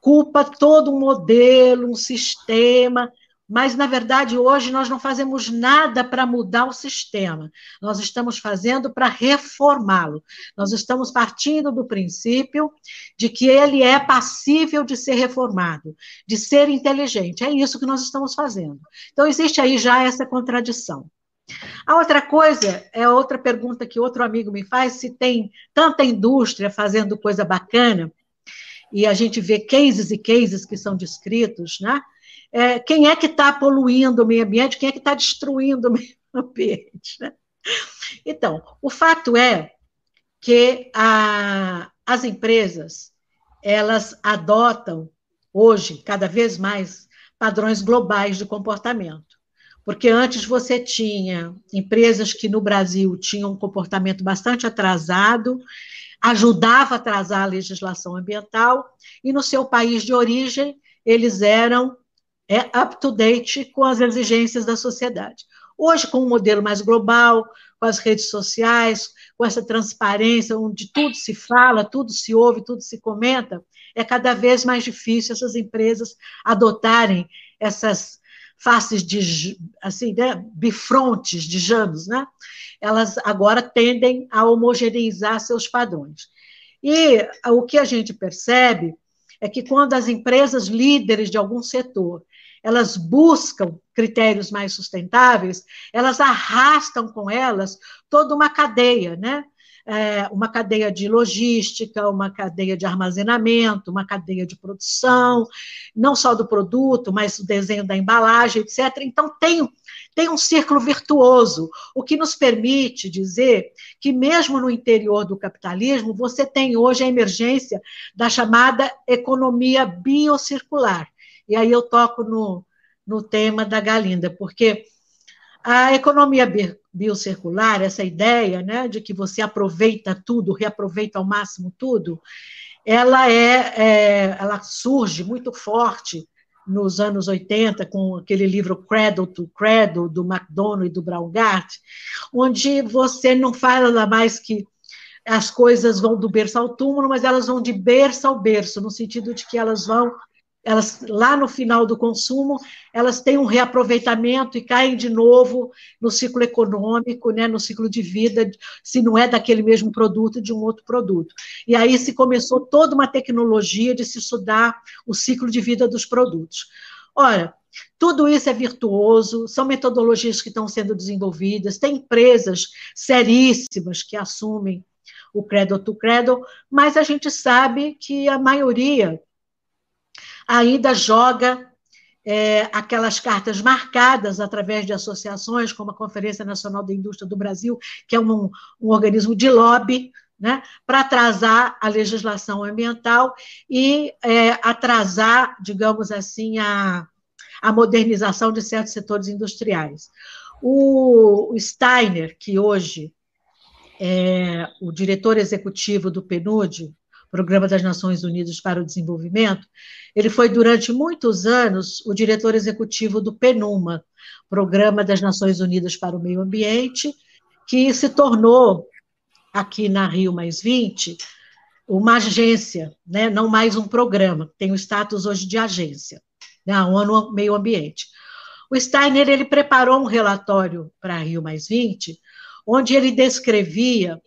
culpa todo um modelo, um sistema, mas na verdade hoje nós não fazemos nada para mudar o sistema. Nós estamos fazendo para reformá-lo. Nós estamos partindo do princípio de que ele é passível de ser reformado, de ser inteligente. É isso que nós estamos fazendo. Então existe aí já essa contradição. A outra coisa, é outra pergunta que outro amigo me faz, se tem tanta indústria fazendo coisa bacana, e a gente vê cases e cases que são descritos, né? É, quem é que está poluindo o meio ambiente, quem é que está destruindo o <laughs> meio ambiente? Né? Então, o fato é que a, as empresas, elas adotam, hoje, cada vez mais, padrões globais de comportamento. Porque antes você tinha empresas que no Brasil tinham um comportamento bastante atrasado, ajudava a atrasar a legislação ambiental, e no seu país de origem eles eram é, up to date com as exigências da sociedade. Hoje, com um modelo mais global, com as redes sociais, com essa transparência, onde tudo se fala, tudo se ouve, tudo se comenta, é cada vez mais difícil essas empresas adotarem essas faces de, assim, né, bifrontes de Janos, né? Elas agora tendem a homogeneizar seus padrões. E o que a gente percebe é que quando as empresas líderes de algum setor elas buscam critérios mais sustentáveis, elas arrastam com elas toda uma cadeia, né? É, uma cadeia de logística, uma cadeia de armazenamento, uma cadeia de produção, não só do produto, mas o desenho da embalagem, etc. Então, tem, tem um círculo virtuoso, o que nos permite dizer que, mesmo no interior do capitalismo, você tem hoje a emergência da chamada economia biocircular. E aí eu toco no, no tema da Galinda, porque a economia biocircular, essa ideia né, de que você aproveita tudo, reaproveita ao máximo tudo, ela é, é ela surge muito forte nos anos 80, com aquele livro Cradle to Cradle, do McDonald e do Braungart, onde você não fala mais que as coisas vão do berço ao túmulo, mas elas vão de berço ao berço, no sentido de que elas vão elas lá no final do consumo, elas têm um reaproveitamento e caem de novo no ciclo econômico, né, no ciclo de vida, se não é daquele mesmo produto, de um outro produto. E aí se começou toda uma tecnologia de se estudar o ciclo de vida dos produtos. Ora, tudo isso é virtuoso, são metodologias que estão sendo desenvolvidas, tem empresas seríssimas que assumem o credo to credo, mas a gente sabe que a maioria ainda joga é, aquelas cartas marcadas através de associações, como a Conferência Nacional da Indústria do Brasil, que é um, um organismo de lobby, né, para atrasar a legislação ambiental e é, atrasar, digamos assim, a, a modernização de certos setores industriais. O, Steiner, que hoje é o diretor executivo do PNUD, Programa das Nações Unidas para o Desenvolvimento, ele foi durante muitos anos o diretor executivo do PNUMA, Programa das Nações Unidas para o Meio Ambiente, que se tornou, aqui na Rio Mais 20, uma agência, né? não mais um programa, tem o status hoje de agência, né? a ONU Meio Ambiente. O Steiner ele preparou um relatório para Rio Mais 20, onde ele descrevia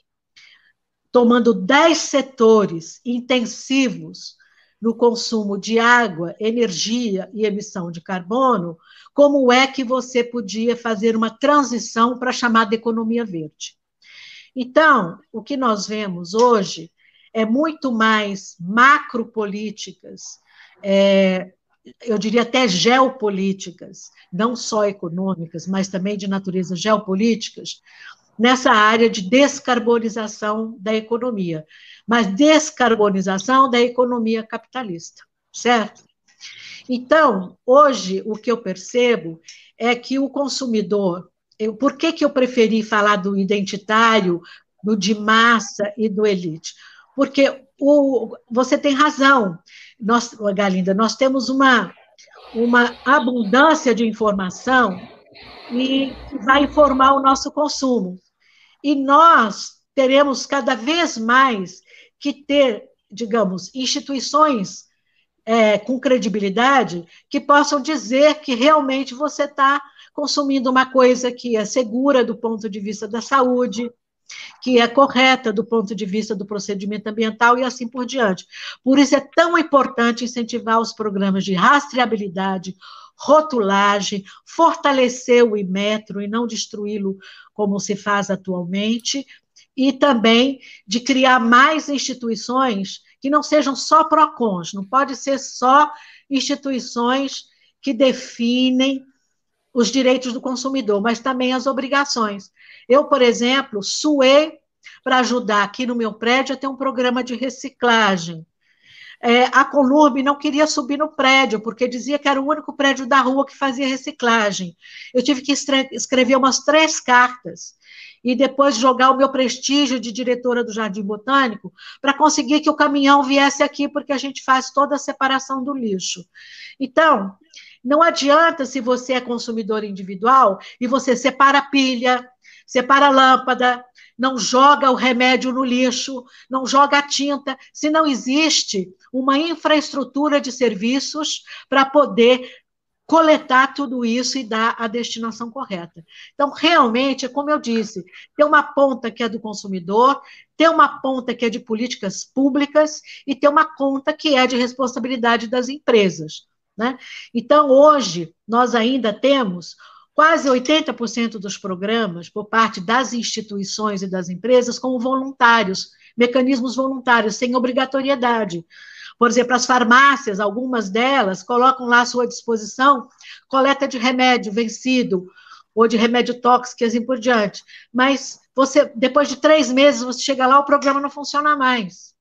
tomando dez setores intensivos no consumo de água, energia e emissão de carbono, como é que você podia fazer uma transição para a chamada economia verde. Então, o que nós vemos hoje é muito mais macropolíticas, é, eu diria até geopolíticas, não só econômicas, mas também de natureza geopolíticas, nessa área de descarbonização da economia, mas descarbonização da economia capitalista, certo? Então, hoje, o que eu percebo é que o consumidor. Eu, por que, que eu preferi falar do identitário, do de massa e do elite? Porque o, você tem razão, nós, Galinda, nós temos uma, uma abundância de informação e vai informar o nosso consumo. E nós teremos cada vez mais que ter, digamos, instituições é, com credibilidade que possam dizer que realmente você está consumindo uma coisa que é segura do ponto de vista da saúde, que é correta do ponto de vista do procedimento ambiental e assim por diante. Por isso é tão importante incentivar os programas de rastreabilidade, rotulagem, fortalecer o Imetro e não destruí-lo como se faz atualmente, e também de criar mais instituições que não sejam só PROCONs, não pode ser só instituições que definem os direitos do consumidor, mas também as obrigações. Eu, por exemplo, suei para ajudar aqui no meu prédio a ter um programa de reciclagem é, a Columbe não queria subir no prédio, porque dizia que era o único prédio da rua que fazia reciclagem. Eu tive que escrever umas três cartas e depois jogar o meu prestígio de diretora do Jardim Botânico para conseguir que o caminhão viesse aqui, porque a gente faz toda a separação do lixo. Então, não adianta se você é consumidor individual e você separa pilha, separa lâmpada, não joga o remédio no lixo, não joga a tinta, se não existe uma infraestrutura de serviços para poder coletar tudo isso e dar a destinação correta. Então, realmente, é como eu disse, tem uma ponta que é do consumidor, tem uma ponta que é de políticas públicas e tem uma conta que é de responsabilidade das empresas. Né? Então, hoje, nós ainda temos quase 80% dos programas, por parte das instituições e das empresas, como voluntários, mecanismos voluntários, sem obrigatoriedade. Por exemplo, as farmácias, algumas delas, colocam lá à sua disposição coleta de remédio vencido, ou de remédio tóxico e assim por diante. Mas você, depois de três meses, você chega lá, o programa não funciona mais.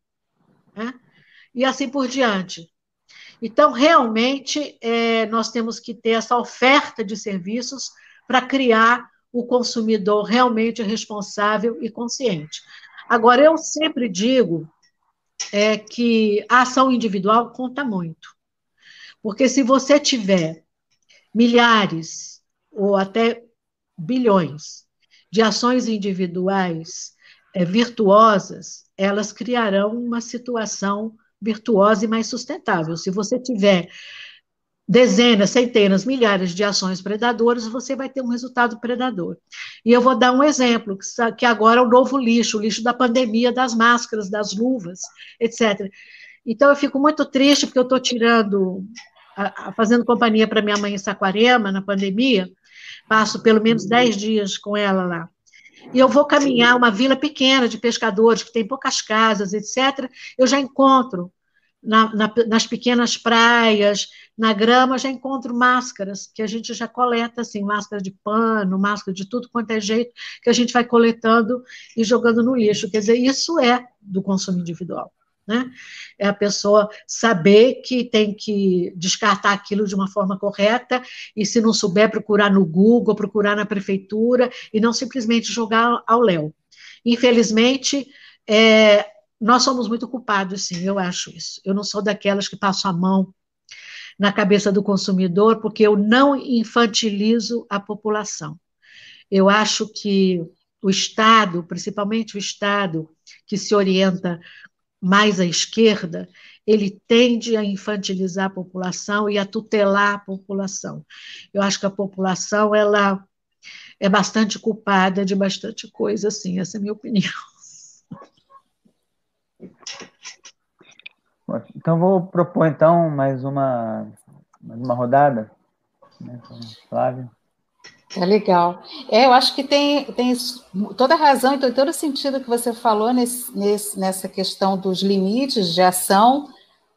Né? E assim por diante. Então, realmente, é, nós temos que ter essa oferta de serviços para criar o consumidor realmente responsável e consciente. Agora, eu sempre digo é, que a ação individual conta muito. Porque se você tiver milhares ou até bilhões de ações individuais é, virtuosas, elas criarão uma situação virtuosa e mais sustentável. Se você tiver dezenas, centenas, milhares de ações predadoras, você vai ter um resultado predador. E eu vou dar um exemplo, que agora é o novo lixo, o lixo da pandemia, das máscaras, das luvas, etc. Então, eu fico muito triste, porque eu estou tirando, fazendo companhia para minha mãe em Saquarema, na pandemia, passo pelo menos 10 dias com ela lá. E eu vou caminhar uma vila pequena de pescadores, que tem poucas casas, etc. Eu já encontro na, na, nas pequenas praias, na grama, já encontro máscaras, que a gente já coleta, assim, máscara de pano, máscara de tudo quanto é jeito, que a gente vai coletando e jogando no lixo. Quer dizer, isso é do consumo individual. Né? É a pessoa saber que tem que descartar aquilo de uma forma correta e, se não souber, procurar no Google, procurar na prefeitura e não simplesmente jogar ao léu. Infelizmente, é, nós somos muito culpados, sim, eu acho isso. Eu não sou daquelas que passo a mão na cabeça do consumidor, porque eu não infantilizo a população. Eu acho que o Estado, principalmente o Estado que se orienta mais à esquerda, ele tende a infantilizar a população e a tutelar a população. Eu acho que a população ela é bastante culpada de bastante coisa, assim, essa é a minha opinião. Então vou propor então mais uma, mais uma rodada, né, Flávio. Tá legal. É, eu acho que tem, tem toda a razão e todo o sentido que você falou nesse, nesse, nessa questão dos limites de ação,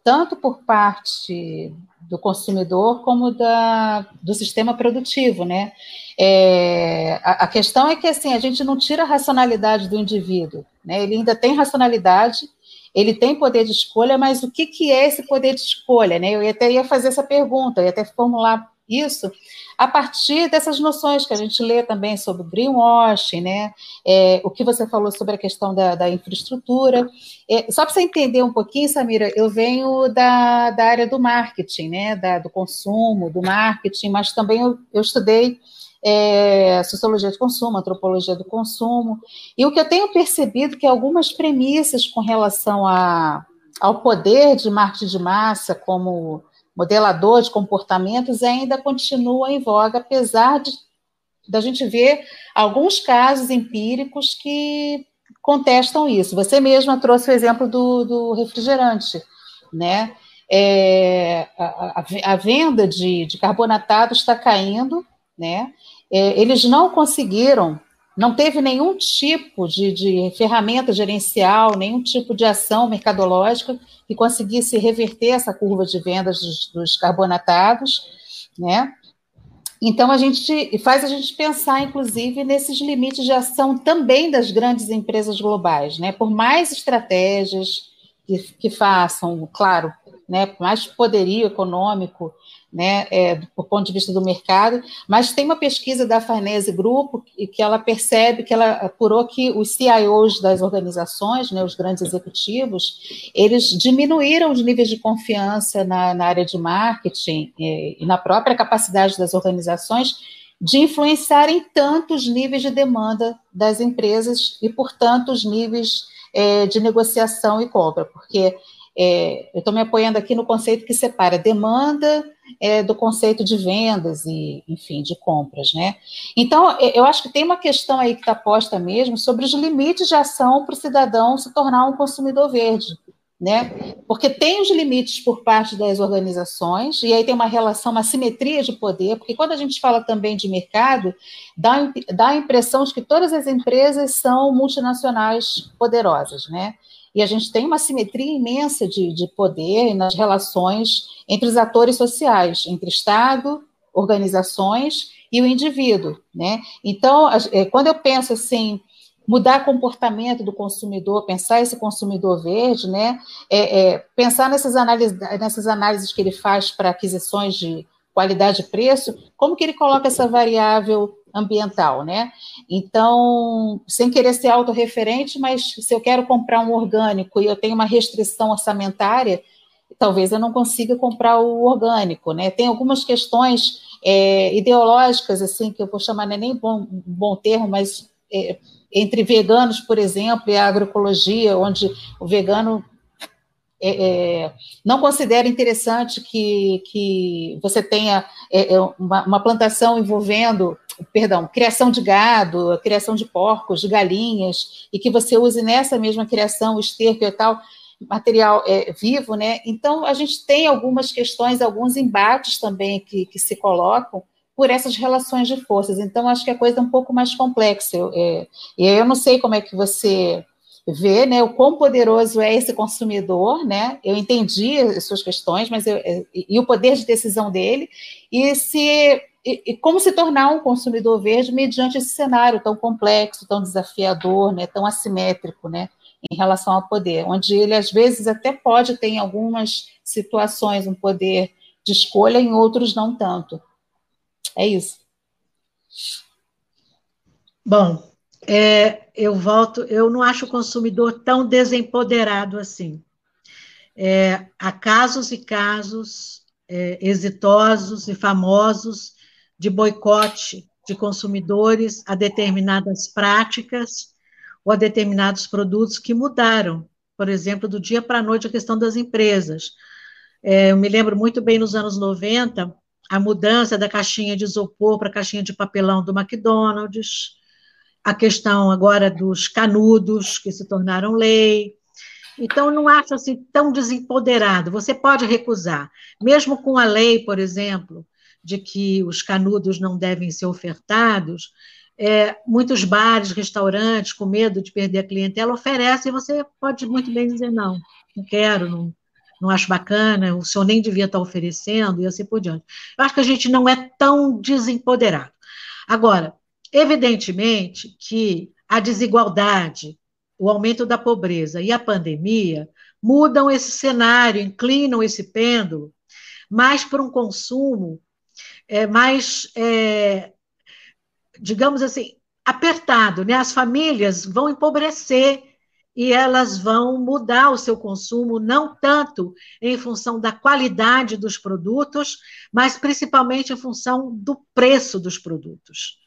tanto por parte do consumidor como da, do sistema produtivo, né? É, a, a, questão é que assim a gente não tira a racionalidade do indivíduo, né? Ele ainda tem racionalidade, ele tem poder de escolha, mas o que, que é esse poder de escolha? Né? Eu até ia fazer essa pergunta, eu ia até formular isso a partir dessas noções que a gente lê também sobre greenwashing, né? É, o que você falou sobre a questão da, da infraestrutura. É, só para você entender um pouquinho, Samira, eu venho da, da área do marketing, né? Da, do consumo, do marketing, mas também eu, eu estudei é, sociologia de consumo, antropologia do consumo, e o que eu tenho percebido que algumas premissas com relação a, ao poder de marketing de massa como modelador de comportamentos ainda continuam em voga, apesar de da gente ver alguns casos empíricos que contestam isso. Você mesma trouxe o exemplo do, do refrigerante, né? É, a, a, a, venda de, de carbonatado está caindo, né? É, eles não conseguiram, não teve nenhum tipo de, de ferramenta gerencial, nenhum tipo de ação mercadológica que conseguisse reverter essa curva de vendas dos, dos carbonatados, né? Então, a gente faz a gente pensar, inclusive, nesses limites de ação também das grandes empresas globais, né? Por mais estratégias que, que façam, claro, né, mais poderio econômico né, é, do ponto de vista do mercado, mas tem uma pesquisa da Farnese Grupo que ela percebe que ela apurou que os CIOs das organizações, né, os grandes executivos, eles diminuíram os níveis de confiança na, na área de marketing e, e na própria capacidade das organizações de influenciarem tantos níveis de demanda das empresas e, portanto, os níveis é, de negociação e compra, porque é, eu estou me apoiando aqui no conceito que separa demanda é, do conceito de vendas e, enfim, de compras, né? Então, eu acho que tem uma questão aí que está posta mesmo sobre os limites de ação para o cidadão se tornar um consumidor verde, né? Porque tem os limites por parte das organizações, e aí tem uma relação, uma simetria de poder, porque quando a gente fala também de mercado, dá, dá a impressão de que todas as empresas são multinacionais poderosas, né? E a gente tem uma simetria imensa de, de poder nas relações entre os atores sociais, entre Estado, organizações e o indivíduo, né? Então, é, quando eu penso assim mudar comportamento do consumidor, pensar esse consumidor verde, né? É, é, pensar nessas análises, nessas análises que ele faz para aquisições de qualidade e preço, como que ele coloca essa variável ambiental, né? Então, sem querer ser autorreferente, mas se eu quero comprar um orgânico e eu tenho uma restrição orçamentária, talvez eu não consiga comprar o orgânico, né? Tem algumas questões é, ideológicas, assim, que eu vou chamar, não é nem bom, bom termo, mas é, entre veganos, por exemplo, e a agroecologia, onde o vegano é, é, não considera interessante que, que você tenha é, é, uma, uma, plantação envolvendo, perdão, criação de gado, criação de porcos, de galinhas, e que você use nessa mesma criação esterco e tal material é, vivo, né? Então a gente tem algumas questões, alguns embates também que, que se colocam por essas relações de forças. Então acho que a coisa é um pouco mais complexa. Eu, é, eu não sei como é que você ver né, o quão poderoso é esse consumidor, né? Eu entendi as suas questões, mas eu, é, e o poder de decisão dele, e se e, e, como se tornar um consumidor verde mediante esse cenário tão complexo, tão desafiador, né, tão assimétrico, né, em relação ao poder, onde ele às vezes até pode ter em algumas situações um poder de escolha, em outros não tanto. É isso. Bom, é, eu volto, eu não acho o consumidor tão desempoderado assim. É, há casos e casos é, exitosos e famosos de boicote de consumidores a determinadas práticas ou a determinados produtos que mudaram, por exemplo, do dia para a noite a questão das empresas. É, eu me lembro muito bem nos anos 90, a mudança da caixinha de isopor para a caixinha de papelão do McDonald's, a questão agora dos canudos, que se tornaram lei. Então, não acho assim tão desempoderado. Você pode recusar, mesmo com a lei, por exemplo, de que os canudos não devem ser ofertados. É, muitos bares, restaurantes, com medo de perder a clientela, oferecem, você pode muito bem dizer não, não quero, não, não acho bacana, o senhor nem devia estar oferecendo, e assim por diante. Eu acho que a gente não é tão desempoderado. Agora, Evidentemente que a desigualdade, o aumento da pobreza e a pandemia mudam esse cenário, inclinam esse pêndulo mais para um consumo é, mais, é, digamos assim, apertado. Né? As famílias vão empobrecer e elas vão mudar o seu consumo, não tanto em função da qualidade dos produtos, mas principalmente em função do preço dos produtos.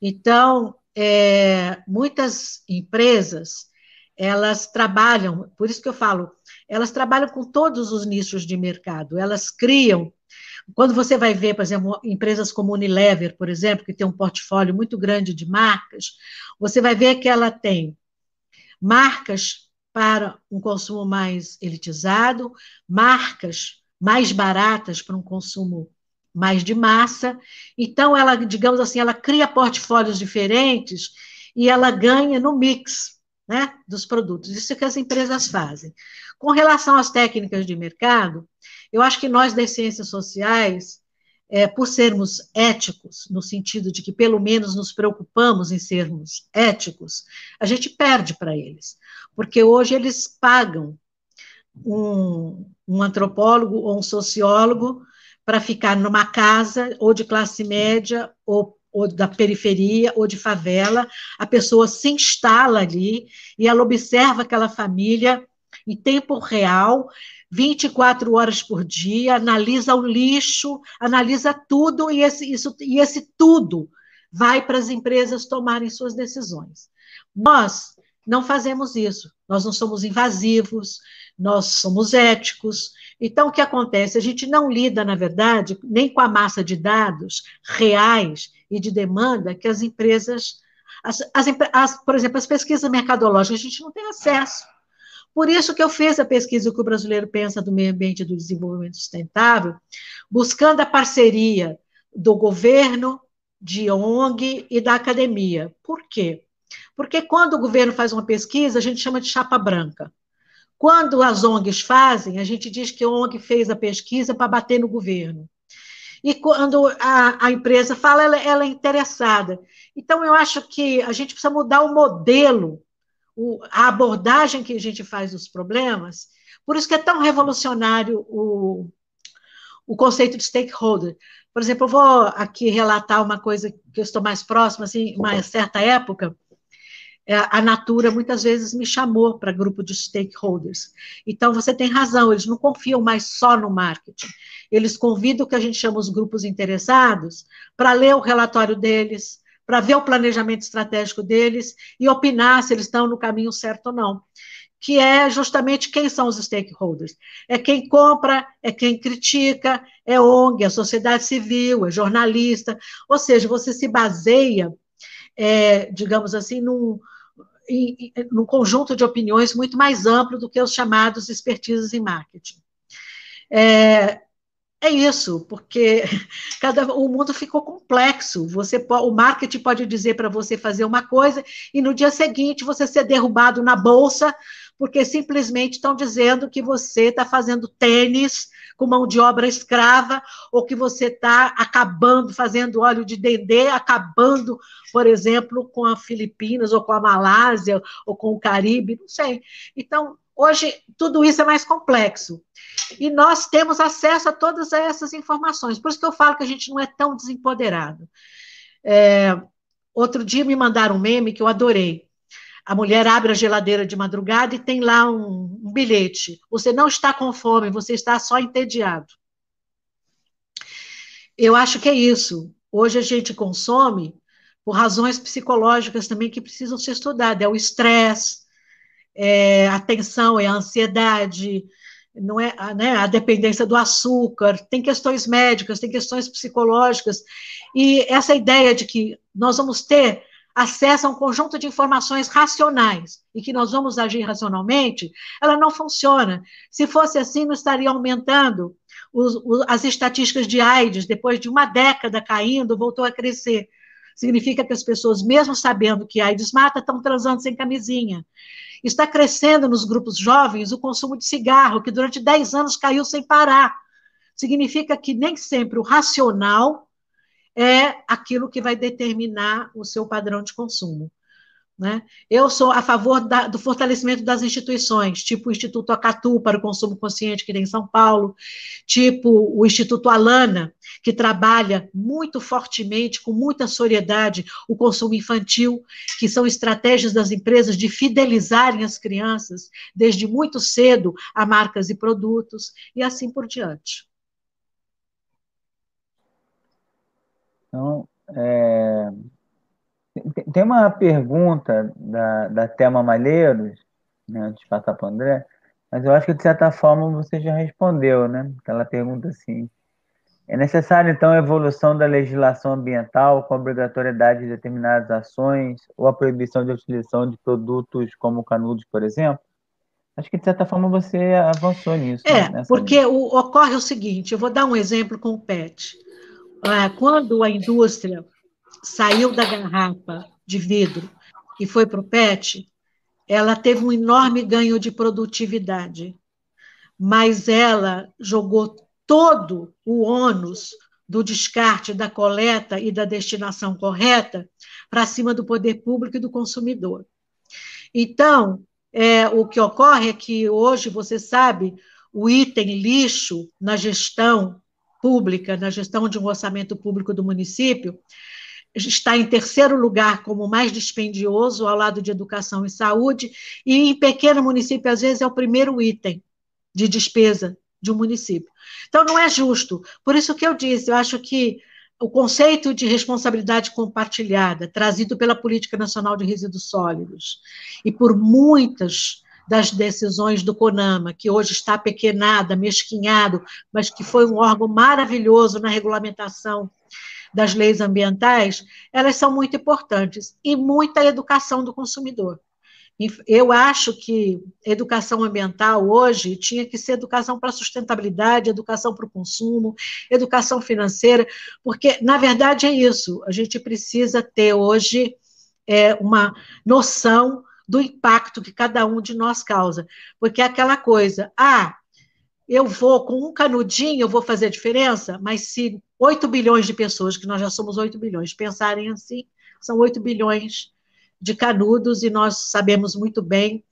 Então, é, muitas empresas, elas trabalham, por isso que eu falo, elas trabalham com todos os nichos de mercado, elas criam. Quando você vai ver, por exemplo, empresas como Unilever, por exemplo, que tem um portfólio muito grande de marcas, você vai ver que ela tem marcas para um consumo mais elitizado, marcas mais baratas para um consumo mais de massa. Então, ela, digamos assim, ela cria portfólios diferentes e ela ganha no mix né, dos produtos. Isso é que as empresas fazem. Com relação às técnicas de mercado, eu acho que nós das ciências sociais, é, por sermos éticos, no sentido de que pelo menos nos preocupamos em sermos éticos, a gente perde para eles, porque hoje eles pagam um, um antropólogo ou um sociólogo para ficar numa casa ou de classe média ou, ou da periferia ou de favela, a pessoa se instala ali e ela observa aquela família em tempo real, 24 horas por dia, analisa o lixo, analisa tudo, e esse, isso, e esse tudo vai para as empresas tomarem suas decisões. Nós não fazemos isso, nós não somos invasivos, nós somos éticos, então, o que acontece? A gente não lida, na verdade, nem com a massa de dados reais e de demanda que as empresas. As, as, as, por exemplo, as pesquisas mercadológicas, a gente não tem acesso. Por isso que eu fiz a pesquisa que o brasileiro pensa do meio ambiente e do desenvolvimento sustentável, buscando a parceria do governo, de ONG e da academia. Por quê? Porque quando o governo faz uma pesquisa, a gente chama de chapa branca. Quando as ONGs fazem, a gente diz que a ONG fez a pesquisa para bater no governo. e quando a, a empresa fala, ela, ela, é interessada. Então, eu acho que a gente precisa mudar o modelo, o, a abordagem que a gente faz dos problemas. Por isso que é tão revolucionário o, o conceito de stakeholder. Por exemplo, eu vou aqui relatar uma coisa que eu estou mais próxima, assim, uma certa época, é, a Natura muitas vezes me chamou para grupo de stakeholders. Então, você tem razão, eles não confiam mais só no marketing. Eles convidam o que a gente chama os grupos interessados para ler o relatório deles, para ver o planejamento estratégico deles e opinar se eles estão no caminho certo ou não. Que é justamente quem são os stakeholders. É quem compra, é quem critica, é ONG, é sociedade civil, é jornalista. Ou seja, você se baseia, é, digamos assim, num, em, num conjunto de opiniões muito mais amplo do que os chamados expertises em marketing. É, é isso, porque <laughs> cada, o mundo ficou complexo. Você o marketing pode dizer para você fazer uma coisa e no dia seguinte você ser derrubado na bolsa porque simplesmente estão dizendo que você está fazendo tênis com mão de obra escrava, ou que você está acabando, fazendo óleo de dendê, acabando, por exemplo, com a Filipinas, ou com a Malásia, ou com o Caribe, não sei. Então, hoje, tudo isso é mais complexo. E nós temos acesso a todas essas informações. Por isso que eu falo que a gente não é tão desempoderado. É, outro dia me mandaram um meme que eu adorei. A mulher abre a geladeira de madrugada e tem lá um, um bilhete. Você não está com fome, você está só entediado. Eu acho que é isso. Hoje a gente consome por razões psicológicas também que precisam ser estudadas. É o estresse, é a tensão, é a ansiedade, não é, né, a dependência do açúcar, tem questões médicas, tem questões psicológicas, e essa ideia de que nós vamos ter acesso a um conjunto de informações racionais e que nós vamos agir racionalmente, ela não funciona. Se fosse assim, não estaria aumentando os, os, as estatísticas de AIDS, depois de uma década caindo, voltou a crescer. Significa que as pessoas, mesmo sabendo que AIDS mata, estão transando sem camisinha. Está crescendo nos grupos jovens o consumo de cigarro, que durante 10 anos caiu sem parar. Significa que nem sempre o racional é aquilo que vai determinar o seu padrão de consumo. Né? Eu sou a favor da, do fortalecimento das instituições, tipo o Instituto Acatu para o Consumo Consciente, que tem em São Paulo, tipo o Instituto Alana, que trabalha muito fortemente, com muita seriedade, o consumo infantil, que são estratégias das empresas de fidelizarem as crianças desde muito cedo a marcas e produtos, e assim por diante. Então, é, tem uma pergunta da, da Thelma Malheiros, né, antes de passar para o André, mas eu acho que, de certa forma, você já respondeu, né? Ela pergunta assim, é necessário, então, a evolução da legislação ambiental com a obrigatoriedade de determinadas ações ou a proibição de utilização de produtos como canudos, por exemplo? Acho que, de certa forma, você avançou nisso. É, né, porque o, ocorre o seguinte, eu vou dar um exemplo com o PET. Ah, quando a indústria saiu da garrafa de vidro e foi para o PET, ela teve um enorme ganho de produtividade, mas ela jogou todo o ônus do descarte, da coleta e da destinação correta para cima do poder público e do consumidor. Então, é, o que ocorre é que hoje, você sabe, o item lixo na gestão pública, na gestão de um orçamento público do município, está em terceiro lugar como mais dispendioso, ao lado de educação e saúde, e em pequeno município, às vezes, é o primeiro item de despesa de um município. Então, não é justo. Por isso que eu disse, eu acho que o conceito de responsabilidade compartilhada, trazido pela Política Nacional de Resíduos Sólidos, e por muitas das decisões do CONAMA, que hoje está pequenada, mesquinhado, mas que foi um órgão maravilhoso na regulamentação das leis ambientais, elas são muito importantes. E muita educação do consumidor. Eu acho que educação ambiental hoje tinha que ser educação para sustentabilidade, educação para o consumo, educação financeira, porque, na verdade, é isso. A gente precisa ter hoje é, uma noção do impacto que cada um de nós causa. Porque é aquela coisa, ah, eu vou com um canudinho, eu vou fazer diferença, mas se 8 bilhões de pessoas, que nós já somos 8 bilhões, pensarem assim, são 8 bilhões de canudos, e nós sabemos muito bem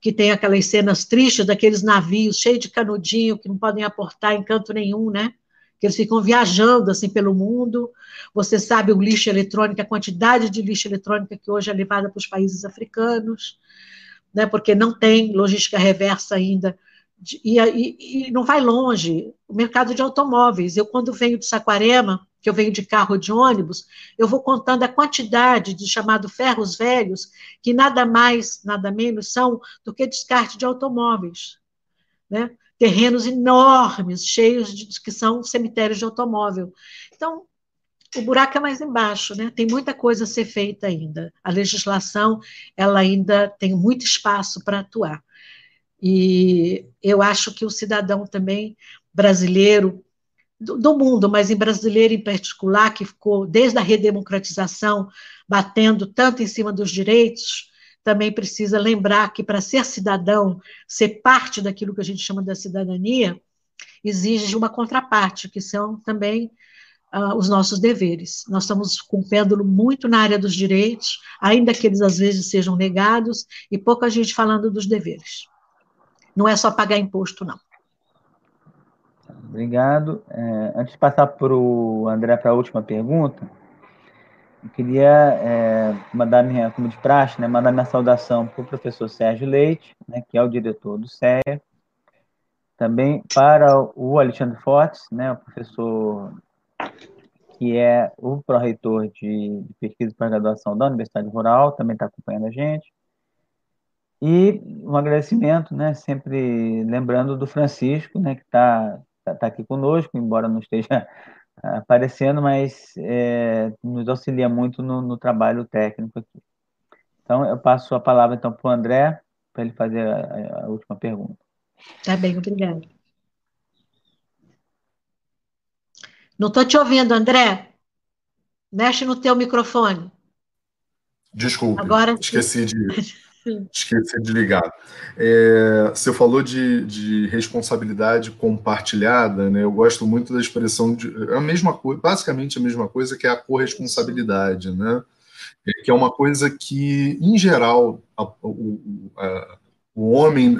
que tem aquelas cenas tristes daqueles navios cheios de canudinho que não podem aportar em canto nenhum, né? Que eles ficam viajando assim pelo mundo. Você sabe o lixo eletrônico, a quantidade de lixo eletrônico que hoje é levada para os países africanos, né? Porque não tem logística reversa ainda e, e, e, não vai longe. O mercado de automóveis. Eu, quando venho de Saquarema, que eu venho de carro de ônibus, eu vou contando a quantidade de chamado ferros velhos, que nada mais, nada menos são do que descarte de automóveis. Né? Terrenos enormes, cheios de que são cemitérios de automóvel. Então, o buraco é mais embaixo, né? Tem muita coisa a ser feita ainda. A legislação, ela ainda tem muito espaço para atuar. E eu acho que o cidadão também brasileiro, do, do, mundo, mas em brasileiro em particular, que ficou desde a redemocratização batendo tanto em cima dos direitos, também precisa lembrar que para ser cidadão, ser parte daquilo que a gente chama da cidadania, exige uma contraparte, que são também uh, os nossos deveres. Nós estamos com o pêndulo muito na área dos direitos, ainda que eles às vezes sejam negados, e pouca gente falando dos deveres. Não é só pagar imposto, não. Obrigado. É, antes de passar para o André para a última pergunta, eu queria é, mandar minha, como de praxe, né, mandar minha saudação para o professor Sérgio Leite, né, que é o diretor do CEA, também para o Alexandre Fortes, né, o professor que é o pró-reitor de, de pesquisa e pós-graduação da Universidade Rural, também está acompanhando a gente. E um agradecimento, né, sempre lembrando do Francisco, né, que está tá, tá aqui conosco, embora não esteja <laughs> aparecendo, mas é, nos auxilia muito no, no, trabalho técnico aqui. Então, eu passo a palavra então para o André, para ele fazer a, a, última pergunta. Tá bem, obrigada. Não estou te ouvindo, André. Mexe no teu microfone. Desculpe, Agora, esqueci de. <laughs> Esqueci de ligar. É, você falou de, de, responsabilidade compartilhada, né? Eu gosto muito da expressão de é a mesma coisa, basicamente a mesma coisa que é a corresponsabilidade, né? É, que é uma coisa que, em geral, a, o, a, o homem,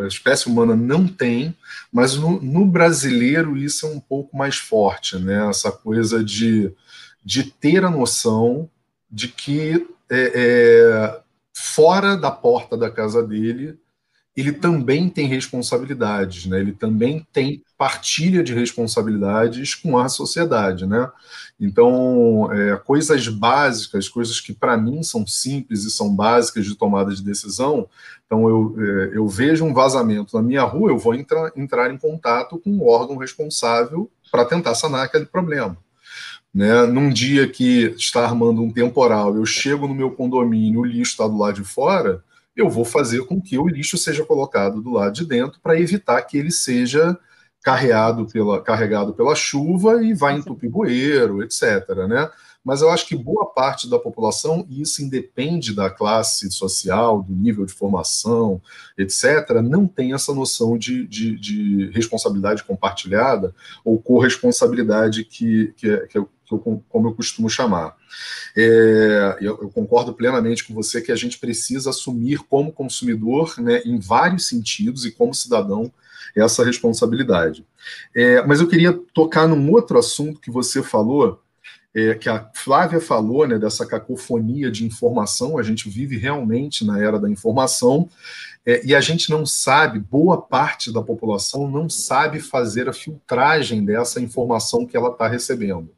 a espécie humana não tem, mas no, no, brasileiro isso é um pouco mais forte, né? Essa coisa de, de ter a noção de que é, é fora da porta da casa dele, ele também tem responsabilidades, né? Ele também tem partilha de responsabilidades com a sociedade, né? Então, é, coisas básicas, coisas que para mim são simples e são básicas de tomada de decisão. Então, eu, é, eu vejo um vazamento na minha rua, eu vou entrar, entrar em contato com o órgão responsável para tentar sanar aquele problema. Né? Num dia que está armando um temporal, eu chego no meu condomínio, o lixo está do lado de fora, eu vou fazer com que o lixo seja colocado do lado de dentro para evitar que ele seja carregado pela, carregado pela chuva e vá entupir bueiro, etc. Né? Mas eu acho que boa parte da população, e isso independe da classe social, do nível de formação, etc., não tem essa noção de, de, de responsabilidade compartilhada ou corresponsabilidade que, que, é, que como eu costumo chamar. É, eu, eu, concordo plenamente com você que a gente precisa assumir como consumidor, né, em vários sentidos, e como cidadão, essa responsabilidade. É, mas eu queria tocar num outro assunto que você falou, é, que a Flávia falou, né, dessa cacofonia de informação, a gente vive realmente na era da informação, é, e a gente não sabe, boa parte da população não sabe fazer a filtragem dessa informação que ela está recebendo.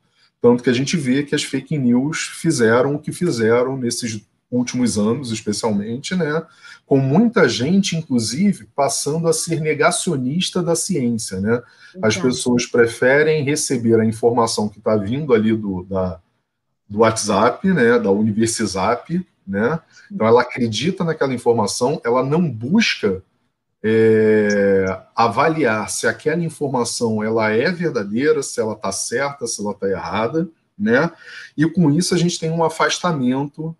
Tanto que a gente vê que as fake news fizeram o que fizeram nesses últimos anos, especialmente, né? Com muita gente, inclusive, passando a ser negacionista da ciência, né? As pessoas preferem receber a informação que está vindo ali do, da, do WhatsApp, né? Da Universizap, né? Então ela acredita naquela informação, ela não busca é, avaliar se aquela informação ela é verdadeira, se ela está certa, se ela está errada, né? E com isso a gente tem um afastamento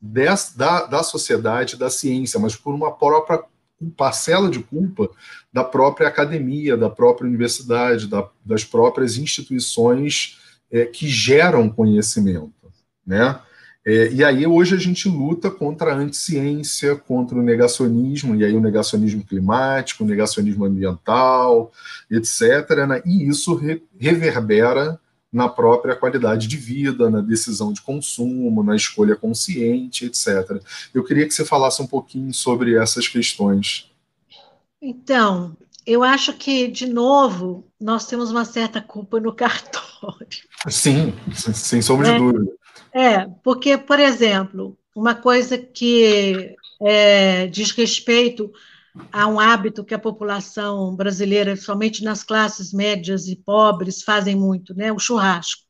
da, da sociedade, da ciência, mas por uma própria parcela de culpa da própria academia, da própria universidade, da, das próprias instituições é, que geram conhecimento, né? É, e aí hoje a gente luta contra a anticiência, contra o negacionismo, e aí o negacionismo climático, o negacionismo ambiental, etc. Né? E isso re reverbera na própria qualidade de vida, na decisão de consumo, na escolha consciente, etc. Eu queria que você falasse um pouquinho sobre essas questões. Então, eu acho que, de novo, nós temos uma certa culpa no <laughs> cartório. Sim, sem sombra é, de dúvida. É, porque, por exemplo, uma coisa que é, diz respeito a um hábito que a população brasileira, somente nas classes médias e pobres, fazem muito, né? O churrasco.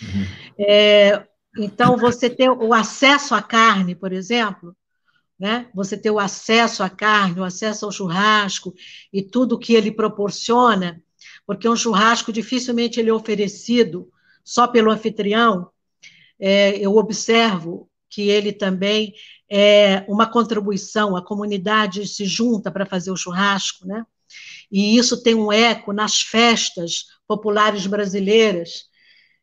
Uhum. É, então, você ter o acesso à carne, por exemplo, né? Você ter o acesso à carne, o acesso ao churrasco e tudo que ele proporciona, porque um churrasco dificilmente ele é oferecido só pelo anfitrião. É, eu observo que ele também é uma contribuição, a comunidade se junta para fazer o churrasco, né? E isso tem um eco nas festas populares brasileiras,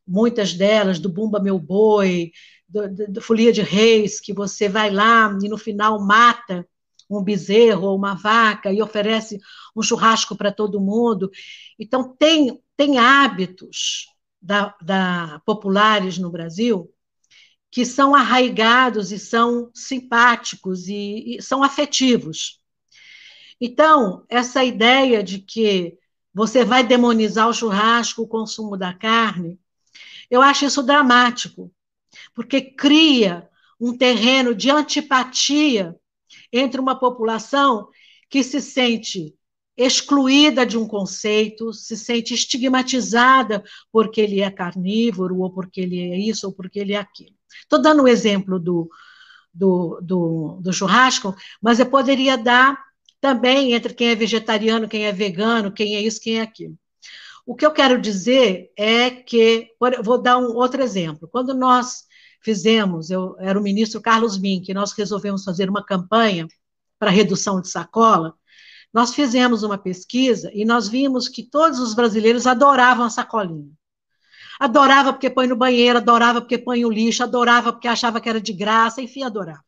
muitas delas do Bumba Meu Boi, do, do, do Folia de Reis, que você vai lá e no final mata um bezerro ou uma vaca e oferece um churrasco para todo mundo. Então, tem, tem hábitos da, da, populares no Brasil que são arraigados e são simpáticos e, e são afetivos. Então, essa ideia de que você vai demonizar o churrasco, o consumo da carne, eu acho isso dramático, porque cria um terreno de antipatia entre uma população que se sente excluída de um conceito, se sente estigmatizada porque ele é carnívoro, ou porque ele é isso, ou porque ele é aquilo. Estou dando o um exemplo do, do, do, do churrasco, mas eu poderia dar também entre quem é vegetariano, quem é vegano, quem é isso, quem é aquilo. O que eu quero dizer é que, vou dar um outro exemplo. Quando nós fizemos, eu era o ministro Carlos Mink, nós resolvemos fazer uma campanha para redução de sacola, nós fizemos uma pesquisa e nós vimos que todos os brasileiros adoravam a sacolinha. Adorava porque põe no banheiro, adorava porque põe o lixo, adorava porque achava que era de graça, enfim, adorava.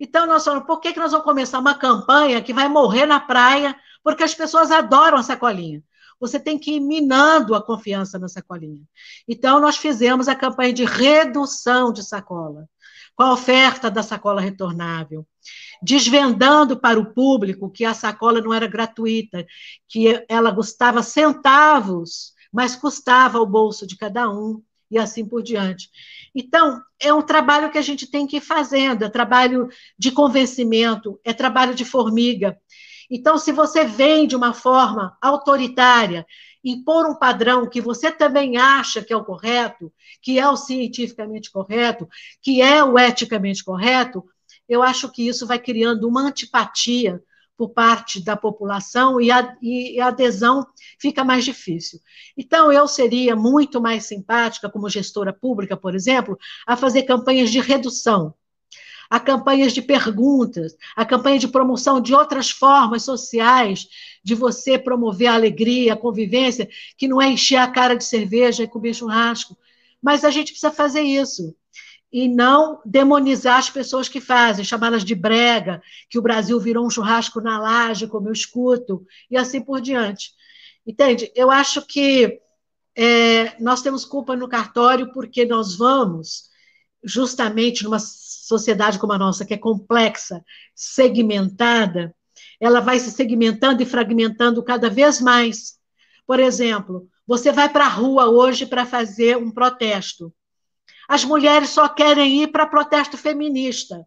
Então, nós falamos, por que, que nós vamos começar uma campanha que vai morrer na praia? Porque as pessoas adoram a sacolinha. Você tem que ir minando a confiança na sacolinha. Então, nós fizemos a campanha de redução de sacola, com a oferta da sacola retornável, desvendando para o público que a sacola não era gratuita, que ela custava centavos mas custava ao bolso de cada um e assim por diante. Então, é um trabalho que a gente tem que ir fazendo, é trabalho de convencimento, é trabalho de formiga. Então, se você vem de uma forma autoritária, impor um padrão que você também acha que é o correto, que é o cientificamente correto, que é o eticamente correto, eu acho que isso vai criando uma antipatia por parte da população e a, e a adesão fica mais difícil. Então, eu seria muito mais simpática, como gestora pública, por exemplo, a fazer campanhas de redução, a campanhas de perguntas, a campanha de promoção de outras formas sociais de você promover a alegria, a convivência, que não é encher a cara de cerveja e comer churrasco. Mas a gente precisa fazer isso e não demonizar as pessoas que fazem, chamá-las de brega, que o Brasil virou um churrasco na laje, como eu escuto, e assim por diante. Entende? Eu acho que é, nós temos culpa no cartório porque nós vamos, justamente numa sociedade como a nossa, que é complexa, segmentada, ela vai se segmentando e fragmentando cada vez mais. Por exemplo, você vai para a rua hoje para fazer um protesto. As mulheres só querem ir para protesto feminista.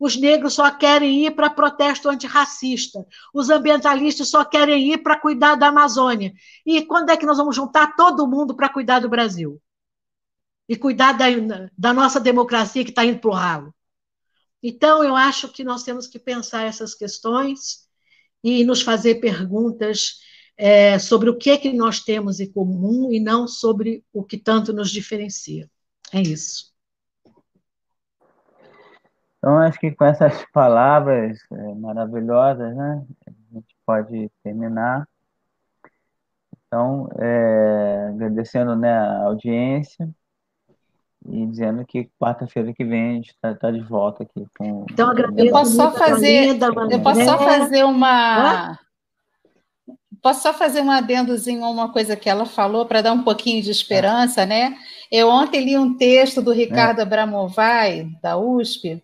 Os negros só querem ir para protesto antirracista. Os ambientalistas só querem ir para cuidar da Amazônia. E quando é que nós vamos juntar todo mundo para cuidar do Brasil? E cuidar da, da nossa democracia que está indo para o ralo? Então, eu acho que nós temos que pensar essas questões e nos fazer perguntas é, sobre o que, é que nós temos em comum e não sobre o que tanto nos diferencia. É isso. Então, acho que com essas palavras é, maravilhosas, né, a gente pode terminar. Então, é, agradecendo né, a audiência e dizendo que quarta-feira que vem a gente está tá de volta aqui com. Então, agradeço. Eu posso só fazer, eu posso só fazer uma. Posso só fazer um adendozinho a uma coisa que ela falou para dar um pouquinho de esperança, né? Eu ontem li um texto do Ricardo é. Abramovay, da USP,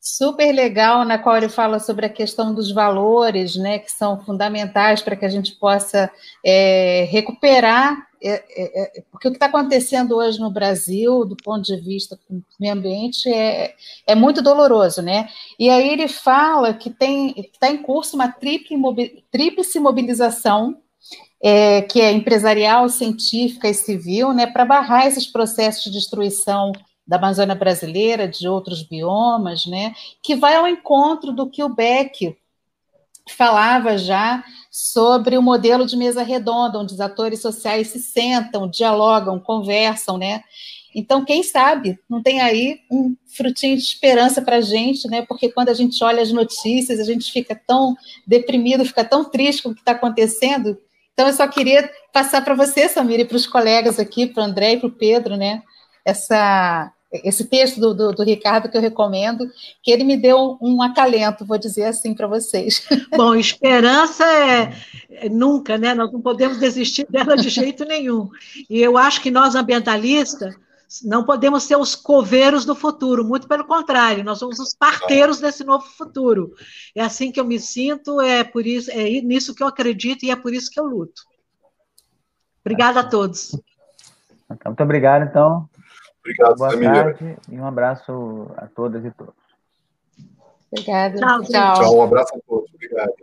super legal, na qual ele fala sobre a questão dos valores, né, que são fundamentais para que a gente possa é, recuperar, é, é, é porque o que está acontecendo hoje no Brasil, do ponto de vista do meio ambiente, é, é muito doloroso, né? E aí ele fala que tem está em curso uma tríplice mobilização é, que é empresarial, científica e civil, né, para barrar esses processos de destruição da Amazônia brasileira, de outros biomas, né, que vai ao encontro do que o Beck falava já sobre o modelo de mesa redonda, onde os atores sociais se sentam, dialogam, conversam, né? Então, quem sabe, não tem aí um frutinho de esperança para a gente, né? Porque quando a gente olha as notícias, a gente fica tão deprimido, fica tão triste com o que está acontecendo. Então, eu só queria passar para você, Samira, e para os colegas aqui, para o André e para o Pedro, né? Essa, esse texto do, do, do, Ricardo que eu recomendo, que ele me deu um acalento, vou dizer assim para vocês. <laughs> Bom, esperança é, é, nunca, né? Nós não podemos desistir dela de jeito nenhum. E eu acho que nós, ambientalistas, não podemos ser os coveiros do futuro, muito pelo contrário, nós somos os parteiros desse novo futuro. É assim que eu me sinto, é por isso, é nisso que eu acredito e é por isso que eu luto. Obrigada a todos. Muito obrigado, então. Obrigado, Boa Samira. tarde e um abraço a todas e todos. Obrigada. Tchau, tchau. Tchau, um abraço a todos. Obrigado.